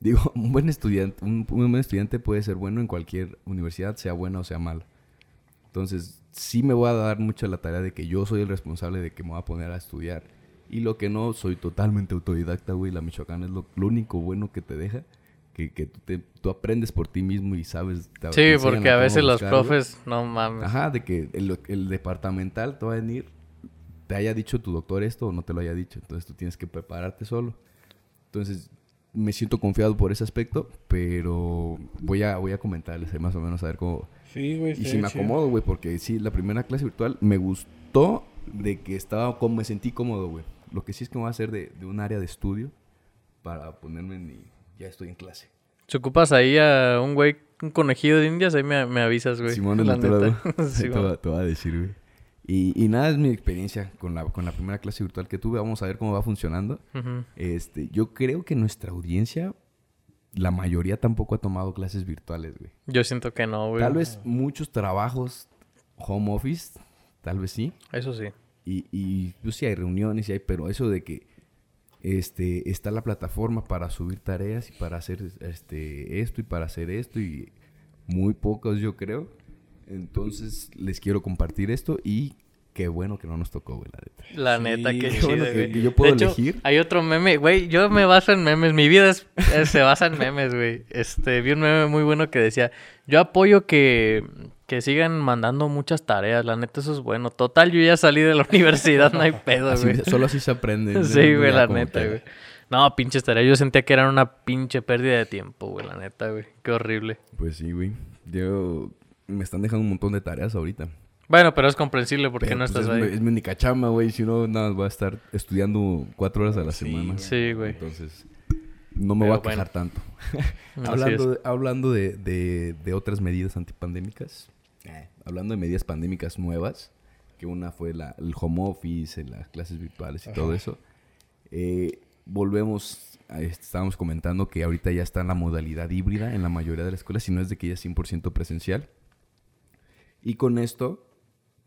Digo, un buen estudiante, un, un buen estudiante puede ser bueno en cualquier universidad, sea buena o sea mala. Entonces, sí me voy a dar mucho la tarea de que yo soy el responsable de que me voy a poner a estudiar. Y lo que no, soy totalmente autodidacta, güey. La Michoacana es lo, lo único bueno que te deja. Que, que tú, te- tú aprendes por ti mismo y sabes. te- Sí, porque a veces los profes, no mames. Ajá, de que el, el departamental te va a venir, te haya dicho tu doctor esto o no te lo haya dicho. Entonces tú tienes que prepararte solo. Entonces me siento confiado por ese aspecto, pero voy a, voy a comentarles ahí más o menos a ver cómo... Sí, güey. Y si me acomodo, güey, porque sí, la primera clase virtual me gustó de que estaba, como me sentí cómodo, güey. Lo que sí es que me voy a hacer de, de un área de estudio para ponerme en mi... Ya estoy en clase. Si ocupas ahí a un güey, un conejillo de indias, ahí me, me avisas, güey. Simón, el la nutrólogo. neta. Te va a decir, güey. Y, y nada, es mi experiencia con la, con la primera clase virtual que tuve. Vamos a ver cómo va funcionando. Este, yo creo que nuestra audiencia, la mayoría tampoco ha tomado clases virtuales, güey. Yo siento que no, güey. Tal vez muchos trabajos home office, tal vez sí. Eso sí. Y, y pues sí hay reuniones y hay, pero eso de que este está la plataforma para subir tareas y para hacer este esto y para hacer esto y muy pocos yo creo. Entonces les quiero compartir esto y qué bueno que no nos tocó, güey, la neta. La Sí, neta, qué qué chido, bueno que- yo puedo de hecho, elegir. hay otro meme, güey, yo me baso en memes, mi vida es- se basa en memes, güey. Este, vi un meme muy bueno que decía, yo apoyo que, que sigan mandando muchas tareas, la neta eso es bueno. Total, yo ya salí de la universidad, no hay pedo, Así- güey. solo así se aprende. Sí, güey, la neta, güey. No, pinches tareas, yo sentía que eran una pinche pérdida de tiempo, güey, la neta, güey. Qué horrible. Pues sí, güey. Yo me están dejando un montón de tareas ahorita. Bueno, pero es comprensible porque Pero, no pues, estás es, ahí. mi- Es mi única chamba, güey. Si no, nada, más voy a estar estudiando cuatro horas a la Sí, semana. Sí, güey. Entonces, no me Pero voy a quejar bueno. tanto. Así hablando de, hablando de, de- de otras medidas antipandémicas, eh, hablando de medidas pandémicas nuevas, que una fue la, el home office, las clases virtuales y todo eso, eh, volvemos, a, estábamos comentando que ahorita ya está en la modalidad híbrida en la mayoría de las escuelas, si no es de que ya es 100% presencial. Y con esto,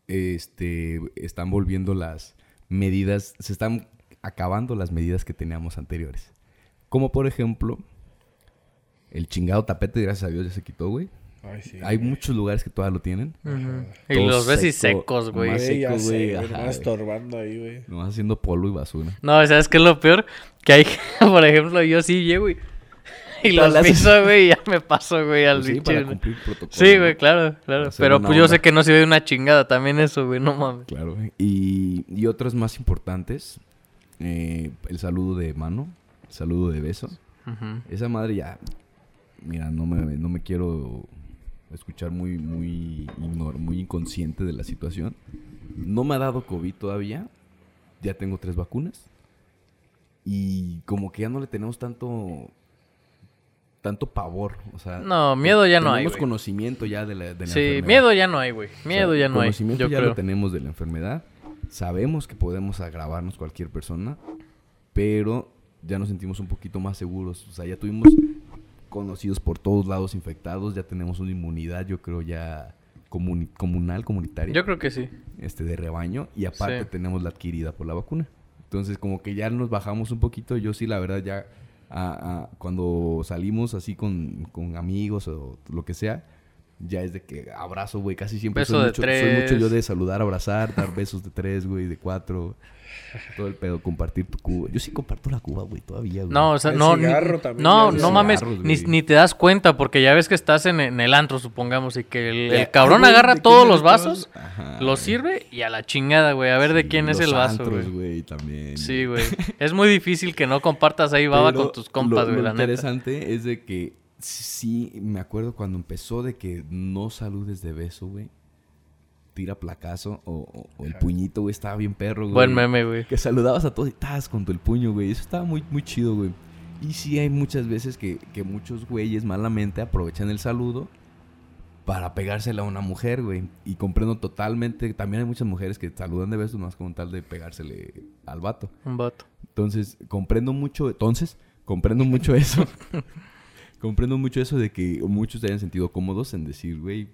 este, están volviendo las medidas, se están acabando las medidas que teníamos anteriores. Como por ejemplo, el chingado tapete, gracias a Dios, ya se quitó, güey. Ay, sí. Hay güey. muchos lugares que todavía lo tienen. Ujú. Y los ves y seco, secos, güey. nomás Güey, ajá, güey. estorbando ahí, güey. Nomás haciendo polvo y basura. No, ¿sabes qué es lo peor? Que hay, por ejemplo, yo sí llego y, y los piso, güey, y ya me paso, güey, al Pues sí, bicho. para cumplir protocolo. Sí, güey, claro, claro. Pero pues yo sé que no sirve de una chingada también eso, güey, no mames. Claro, güey. Y, y otras más importantes, eh, el saludo de mano, el saludo de beso. Esa madre ya, mira, no me, no me quiero escuchar muy, muy, muy inconsciente de la situación. No me ha dado COVID todavía. Ya tengo tres vacunas. Y como que ya no le tenemos tanto tanto pavor. O sea, No, miedo ya no hay, Tenemos conocimiento ya de la, de la Sí, enfermedad. miedo ya no hay, güey. O sea, Miedo ya no hay. conocimiento ya creo. lo tenemos de la enfermedad. Sabemos que podemos agravarnos cualquier persona, pero ya nos sentimos un poquito más seguros. O sea, ya tuvimos conocidos por todos lados infectados, ya tenemos una inmunidad, yo creo, ya comuni- comunal, comunitaria, Yo creo que sí. este, de rebaño, y aparte Sí. tenemos la adquirida por la vacuna. Entonces, como que ya nos bajamos un poquito. Yo sí, la verdad, ya a- a- cuando salimos así con, con amigos o lo que sea, ya es de que abrazo, güey. Casi siempre Beso soy de mucho, soy mucho yo de saludar, abrazar, dar besos de tres, güey, de cuatro. Todo el pedo, compartir tu cuba. Yo sí comparto la cuba, güey, todavía, güey. No, o sea, El no. ni- cigarro también, no, no mames. Ni, ni te das cuenta porque ya ves que estás en, en el antro, supongamos, y que el, cabrón agarra ¿de quién todos los vasos, Ajá, los güey. sirve y a la chingada, güey. A ver de quién es el vaso, antros, güey. también. Sí, güey. Es muy difícil que no compartas ahí baba Pero con tus compas, lo- güey, Lo la neta. interesante es de que sí, me acuerdo cuando empezó de que no saludes de beso, güey. Tira placazo o, o- o el puñito, güey, estaba bien perro, güey. Buen meme, güey. Que saludabas a todos y estabas con tu el puño, güey. Eso estaba muy, muy chido, güey. Y sí hay muchas veces que, que muchos güeyes malamente aprovechan el saludo para pegársela a una mujer, güey. Y comprendo totalmente. También hay muchas mujeres que saludan de besos más con tal de pegársele al vato. Un vato. Entonces, comprendo mucho, entonces, comprendo mucho eso. comprendo mucho eso de que muchos se hayan sentido cómodos en decir, güey,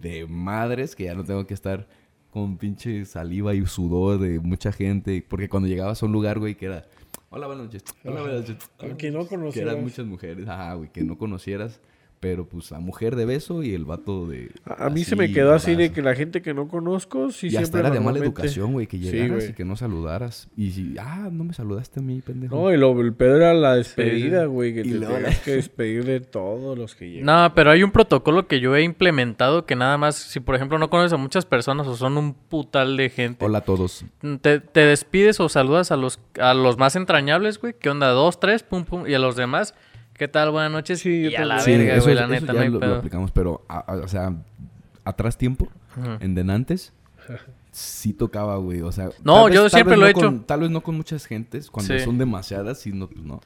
de madres que ya no tengo que estar con pinche saliva y sudor de mucha gente. Porque cuando llegabas a un lugar, güey, que era, hola, buenas noches, hola, buenas noches. hola, Aunque no noches", Que conocieras. eran muchas mujeres, ajá, güey, que no conocieras. Pero pues la mujer de beso y el vato de. A, a mí se me quedó así de que la gente que no conozco, sí y siempre hasta era de mala educación, güey, que llegaras y que no saludaras. Y si, ah, no me saludaste a mí, pendejo. No, y lo, el pedo era la despedida, sí. güey, que Y te luego tenías que despedir de todos los que llegan. No, pero hay un protocolo que yo he implementado que nada más, si por ejemplo no conoces a muchas personas o son un putal de gente, Hola a todos. te, te despides o saludas a los, a los más entrañables, güey. ¿Qué onda? Dos, tres, pum, pum. Y a los demás, ¿qué tal? Buenas noches. Sí, yo y a la verga, eso, güey, la eso neta, ya no hay lo, lo pedo. aplicamos, pero, a- a- o sea, atrás tiempo, en denantes, sí tocaba, güey. O sea, No, tal yo siempre vez lo no he con- hecho. tal vez no con muchas gentes, cuando Sí. son demasiadas, sí, no, pues no.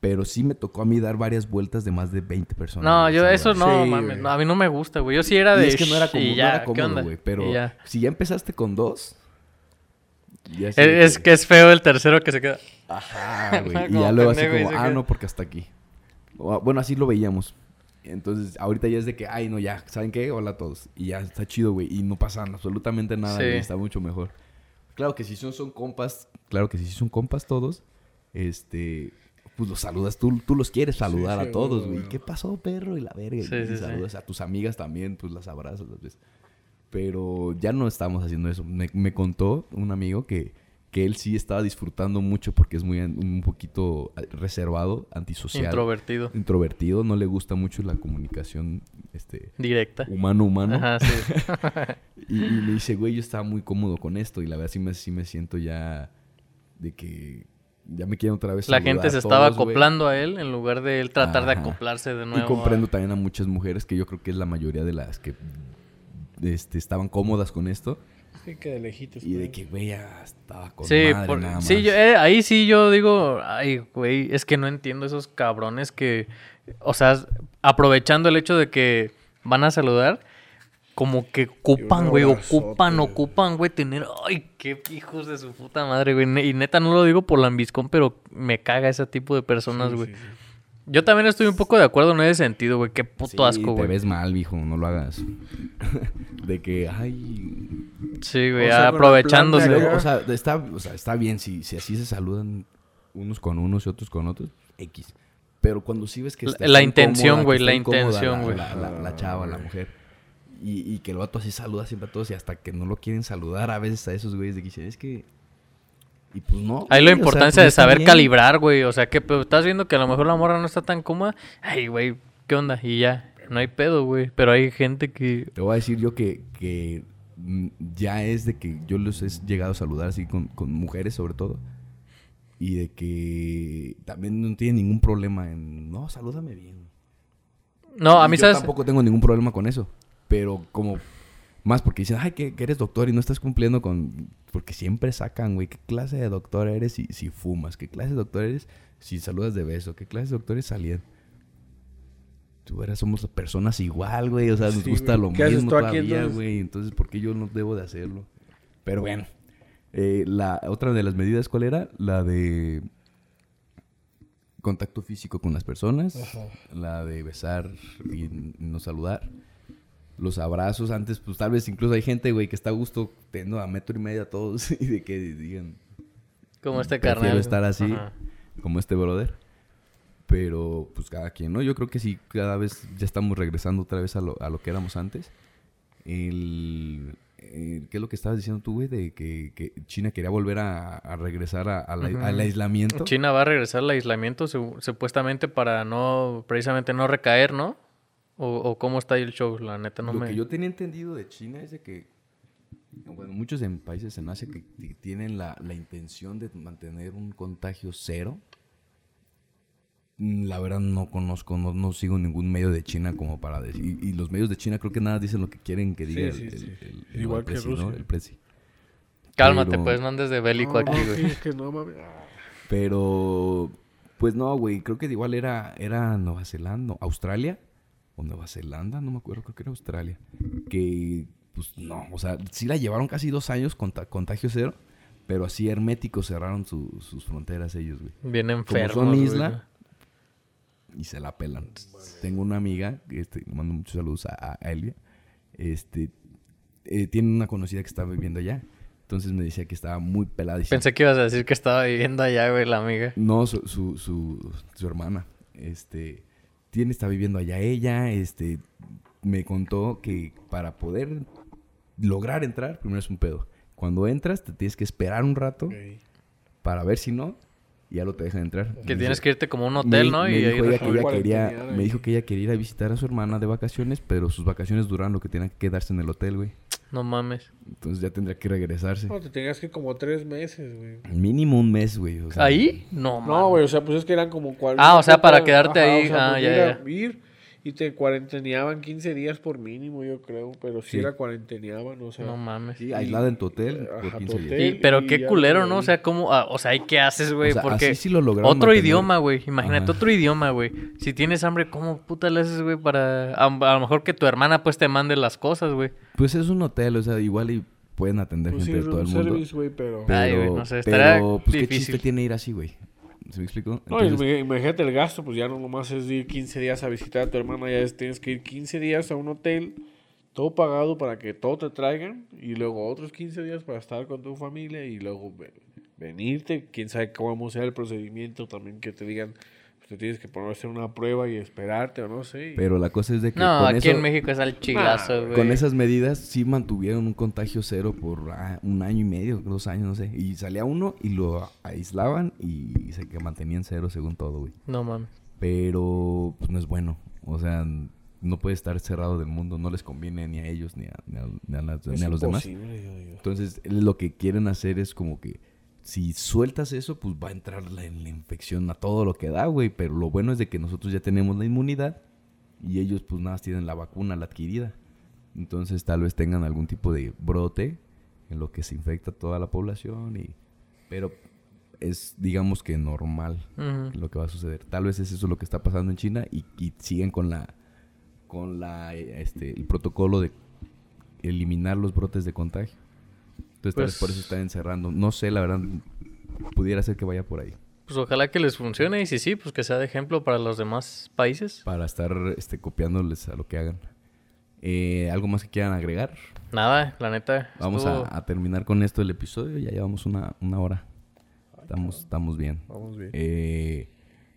Pero sí me tocó a mí dar varias vueltas de más de 20 personas. No, güey, yo eso no, Sí, mames. güey. no, a mí no me gusta, güey. Yo sí era Y de... es que no era "Shh", como, y no ya, era ¿qué cómodo, onda? güey. Pero Y ya. si ya empezaste con dos, ya sí de Es, es que es feo el tercero que se queda... Ajá, güey. y Como ya luego así pendejo y como, se ah, queda. no, porque hasta aquí. O, Bueno, así lo veíamos. Entonces, ahorita ya es de que, ay, no, ya, ¿saben qué? Hola a todos. Y ya está chido, güey. Y no pasa absolutamente nada, Sí. güey. Está mucho mejor. Claro que si son, son compas, claro que si son compas todos, este, pues los saludas, tú, tú los quieres saludar sí, a todos, güey. ¿Qué pasó, perro? Y la verga. Sí, y sí, sí. saludas a tus amigas también, pues las abrazas. Pero ya no estamos haciendo eso. Me, me contó un amigo que, que él sí estaba disfrutando mucho porque es muy un poquito reservado, antisocial, Introvertido. introvertido, no le gusta mucho la comunicación este Directa. humano humano. Ajá, sí. Y, y me dice, güey, yo estaba muy cómodo con esto y la verdad sí me, sí me siento ya de que ya me quieren otra vez La gente se estaba todos, acoplando a él en lugar de él tratar de acoplarse de nuevo. Y comprendo también a muchas mujeres que yo creo que es la mayoría de las que este, estaban cómodas con esto Sí, que de lejitos. y de güey. que, güey, ya estaba con Sí, madre por- nada sí yo- eh, ahí sí yo digo, ay, güey, es que no entiendo esos cabrones que, o sea, aprovechando el hecho de que van a saludar, como que ocupan, güey, ocupan, ocupan, güey, tener, ay, qué hijos de su puta madre, güey. Y neta no lo digo por lambiscón, pero me caga ese tipo de personas, Sí, güey. sí, sí. Yo también estoy un poco de acuerdo en ese sentido, güey, qué puto Sí, asco, te güey. ves mal, viejo, no lo hagas. de que, ay... Sí, güey, O sea, aprovechándose. Luego, o, sea, está, o sea, está bien si, si así se saludan unos con unos y otros con otros, X. Pero cuando sí ves que La- está la está intención, güey, la intención, la- güey. La, la- la chava, la mujer. Y, y que el vato así saluda siempre a todos y hasta que no lo quieren saludar a veces a esos güeyes de que dicen, es que... Y pues no. Hay güey, la o sea, importancia pues de saber bien. calibrar, güey. O sea, que pero estás viendo que a lo mejor la morra no está tan cómoda. Ay, güey, ¿qué onda? Y ya, no hay pedo, güey. Pero hay gente que... Te voy a decir yo que, que mm, ya es de que yo los he llegado a saludar así con, con mujeres sobre todo. Y de que también no tienen ningún problema en, no, salúdame bien. No, a mí, yo ¿sabes? tampoco tengo ningún problema con eso. Pero como más porque dicen, ay, que, que eres doctor y no estás cumpliendo con... Porque siempre sacan, güey, ¿qué clase de doctor eres si, si fumas? ¿Qué clase de doctor eres si saludas de beso? ¿Qué clase de doctor eres saliendo? tú eras, somos personas igual, güey. O sea, nos Sí, gusta lo ¿Qué haces mismo todavía, entonces? güey. Entonces, ¿por qué yo no debo de hacerlo? Pero bueno. Eh, la otra de las medidas, ¿cuál era? La de contacto físico con las personas. Ajá. La de besar y no saludar. Los abrazos. Antes, pues tal vez incluso hay gente, güey, que está a gusto teniendo a metro y medio a todos y de que digan, Como este carnal. estar así. Ajá. como este brother. Pero, pues cada quien, ¿no? Yo creo que sí, cada vez ya estamos regresando otra vez a lo, a lo que éramos antes. El, el- ¿Qué es lo que estabas diciendo tú, güey? De que, que China quería volver a, a regresar a- a la- al aislamiento. China va a regresar al aislamiento su- supuestamente para no, precisamente no recaer, ¿no? O, o cómo está ahí el show, la neta no lo me... que yo tenía entendido de China es de que, bueno, muchos en países en Asia que tienen la, la intención de mantener un contagio cero. Mm, La verdad no conozco, no, no sigo ningún medio de China como para decir. Y, y los medios de China creo que nada dicen lo que quieren que diga Sí, el, sí, el- sí. el- el- Igual el que presi, ¿no? Rusia. El presi. Cálmate, pero- pues, no andes de bélico No, aquí, güey. sí, es que no. Ah. Pero, pues no, güey, creo que igual era, era Nueva Zelanda, no, Australia o Nueva Zelanda, no me acuerdo, creo que era Australia. Que, pues no, o sea, sí la llevaron casi dos años conta- contagio cero, pero así herméticos cerraron su- sus fronteras ellos, güey. Bien Como enfermos, son güey. isla, y se la pelan. Tengo una amiga, este, mando muchos saludos a, a Elvia, este, eh, tiene una conocida que está viviendo allá. Entonces me decía que estaba muy peladísima. Pensé que ibas a decir que estaba viviendo allá, güey, la amiga. No, su, su, su, su hermana. Este, tiene, está viviendo allá ella. Este, me contó que para poder lograr entrar, primero es un pedo. Cuando entras, te tienes que esperar un rato para ver si no, y ya lo te dejan entrar. Que Me tienes dice- que irte como a un hotel, me- ¿no? Me, Y dijo ella que ella quería, me dijo que ella quería ir a visitar a su hermana de vacaciones, pero sus vacaciones duraron lo que tenía que quedarse en el hotel, güey. No mames. Entonces ya tendría que regresarse. No, te tenías que como tres meses, güey. Mínimo un mes, güey. o sea, ¿Ahí? No, No, mames. güey, o sea, pues es que eran como cuarenta. Ah, o sea, para quedarte ahí, ah, pues ya, era ya. Ir y te cuarenteneaban 15 días por mínimo, yo creo, pero sí, Sí. era cuarenteneaban, o sea. No mames. Sí, aislada en tu hotel por Ajá, 15 tu días. hotel. Y- pero y qué culero, ¿no? O sea, ¿cómo? ah, o sea, ¿y qué haces, güey? O sea, Porque así sí lo lograron otro mantener. idioma, güey. Imagínate Ajá. otro idioma, güey. Si tienes hambre, ¿cómo puta le haces, güey? Para... A, a lo mejor que tu hermana, pues, te mande las cosas, güey. Pues es un hotel, o sea, igual y pueden atender Pues sí, gente de todo el mundo. service, güey, pero. Pero, Ay, güey, no sé, pero, pues, ¿qué difícil. chiste tiene ir así, güey? ¿Se me explicó? No, Entonces, imagínate el gasto, pues ya no nomás es ir 15 días a visitar a tu hermana, ya es- tienes que ir 15 días a un hotel, todo pagado para que todo te traigan, y luego otros 15 días para estar con tu familia, y luego ve- venirte, quién sabe cómo sea el procedimiento, también que te digan, te tienes que poner a hacer una prueba y esperarte, o no sé. y- pero la cosa es de que No, con, aquí eso- en México es al chilazo, güey. con esas medidas sí mantuvieron un contagio cero por ah, un año y medio, dos años, no sé. Y salía uno y lo aislaban y se que mantenían cero según todo, güey. No mames. Pero pues no es bueno. O sea, no puede estar cerrado del mundo. No les conviene ni a ellos ni a, ni a- ni a las- ni a los demás. yo digo. Entonces, lo que quieren hacer es como que si sueltas eso, pues va a entrar la, la infección a todo lo que da, güey. Pero lo bueno es de que nosotros ya tenemos la inmunidad y ellos pues nada más tienen la vacuna, la adquirida. Entonces tal vez tengan algún tipo de brote en lo que se infecta toda la población y... Pero es, digamos que normal lo que va a suceder. Tal vez es eso lo que está pasando en China y, y siguen con la con la este el protocolo de eliminar los brotes de contagio. Entonces tal vez Pues- por eso están encerrando. No sé, la verdad, pudiera ser que vaya por ahí. Pues ojalá que les funcione y si sí, pues que sea de ejemplo para los demás países. Para estar este, copiándoles a lo que hagan. Eh, ¿Algo más que quieran agregar? Nada, la neta. Vamos estuvo- a, a terminar con esto el episodio. Ya llevamos una, una hora. Estamos, estamos bien. Vamos bien. Eh,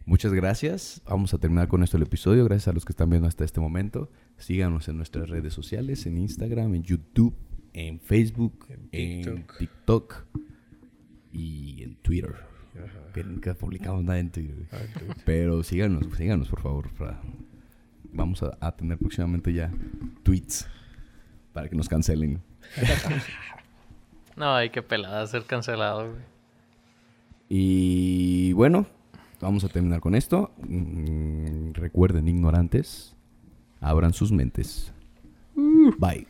muchas gracias. Vamos a terminar con esto el episodio. Gracias a los que están viendo hasta este momento. Síganos en nuestras redes sociales, en Instagram, en YouTube, en Facebook, en TikTok. TikTok, y en Twitter. Ajá. Que nunca publicamos nada en Twitter. Ah, Pero síganos, síganos por favor. para- Vamos a, a tener próximamente ya tweets para que nos cancelen. No, hay que pelada ser cancelado, güey. Y bueno, vamos a terminar con esto. Mm, recuerden, ignorantes, abran sus mentes. Bye.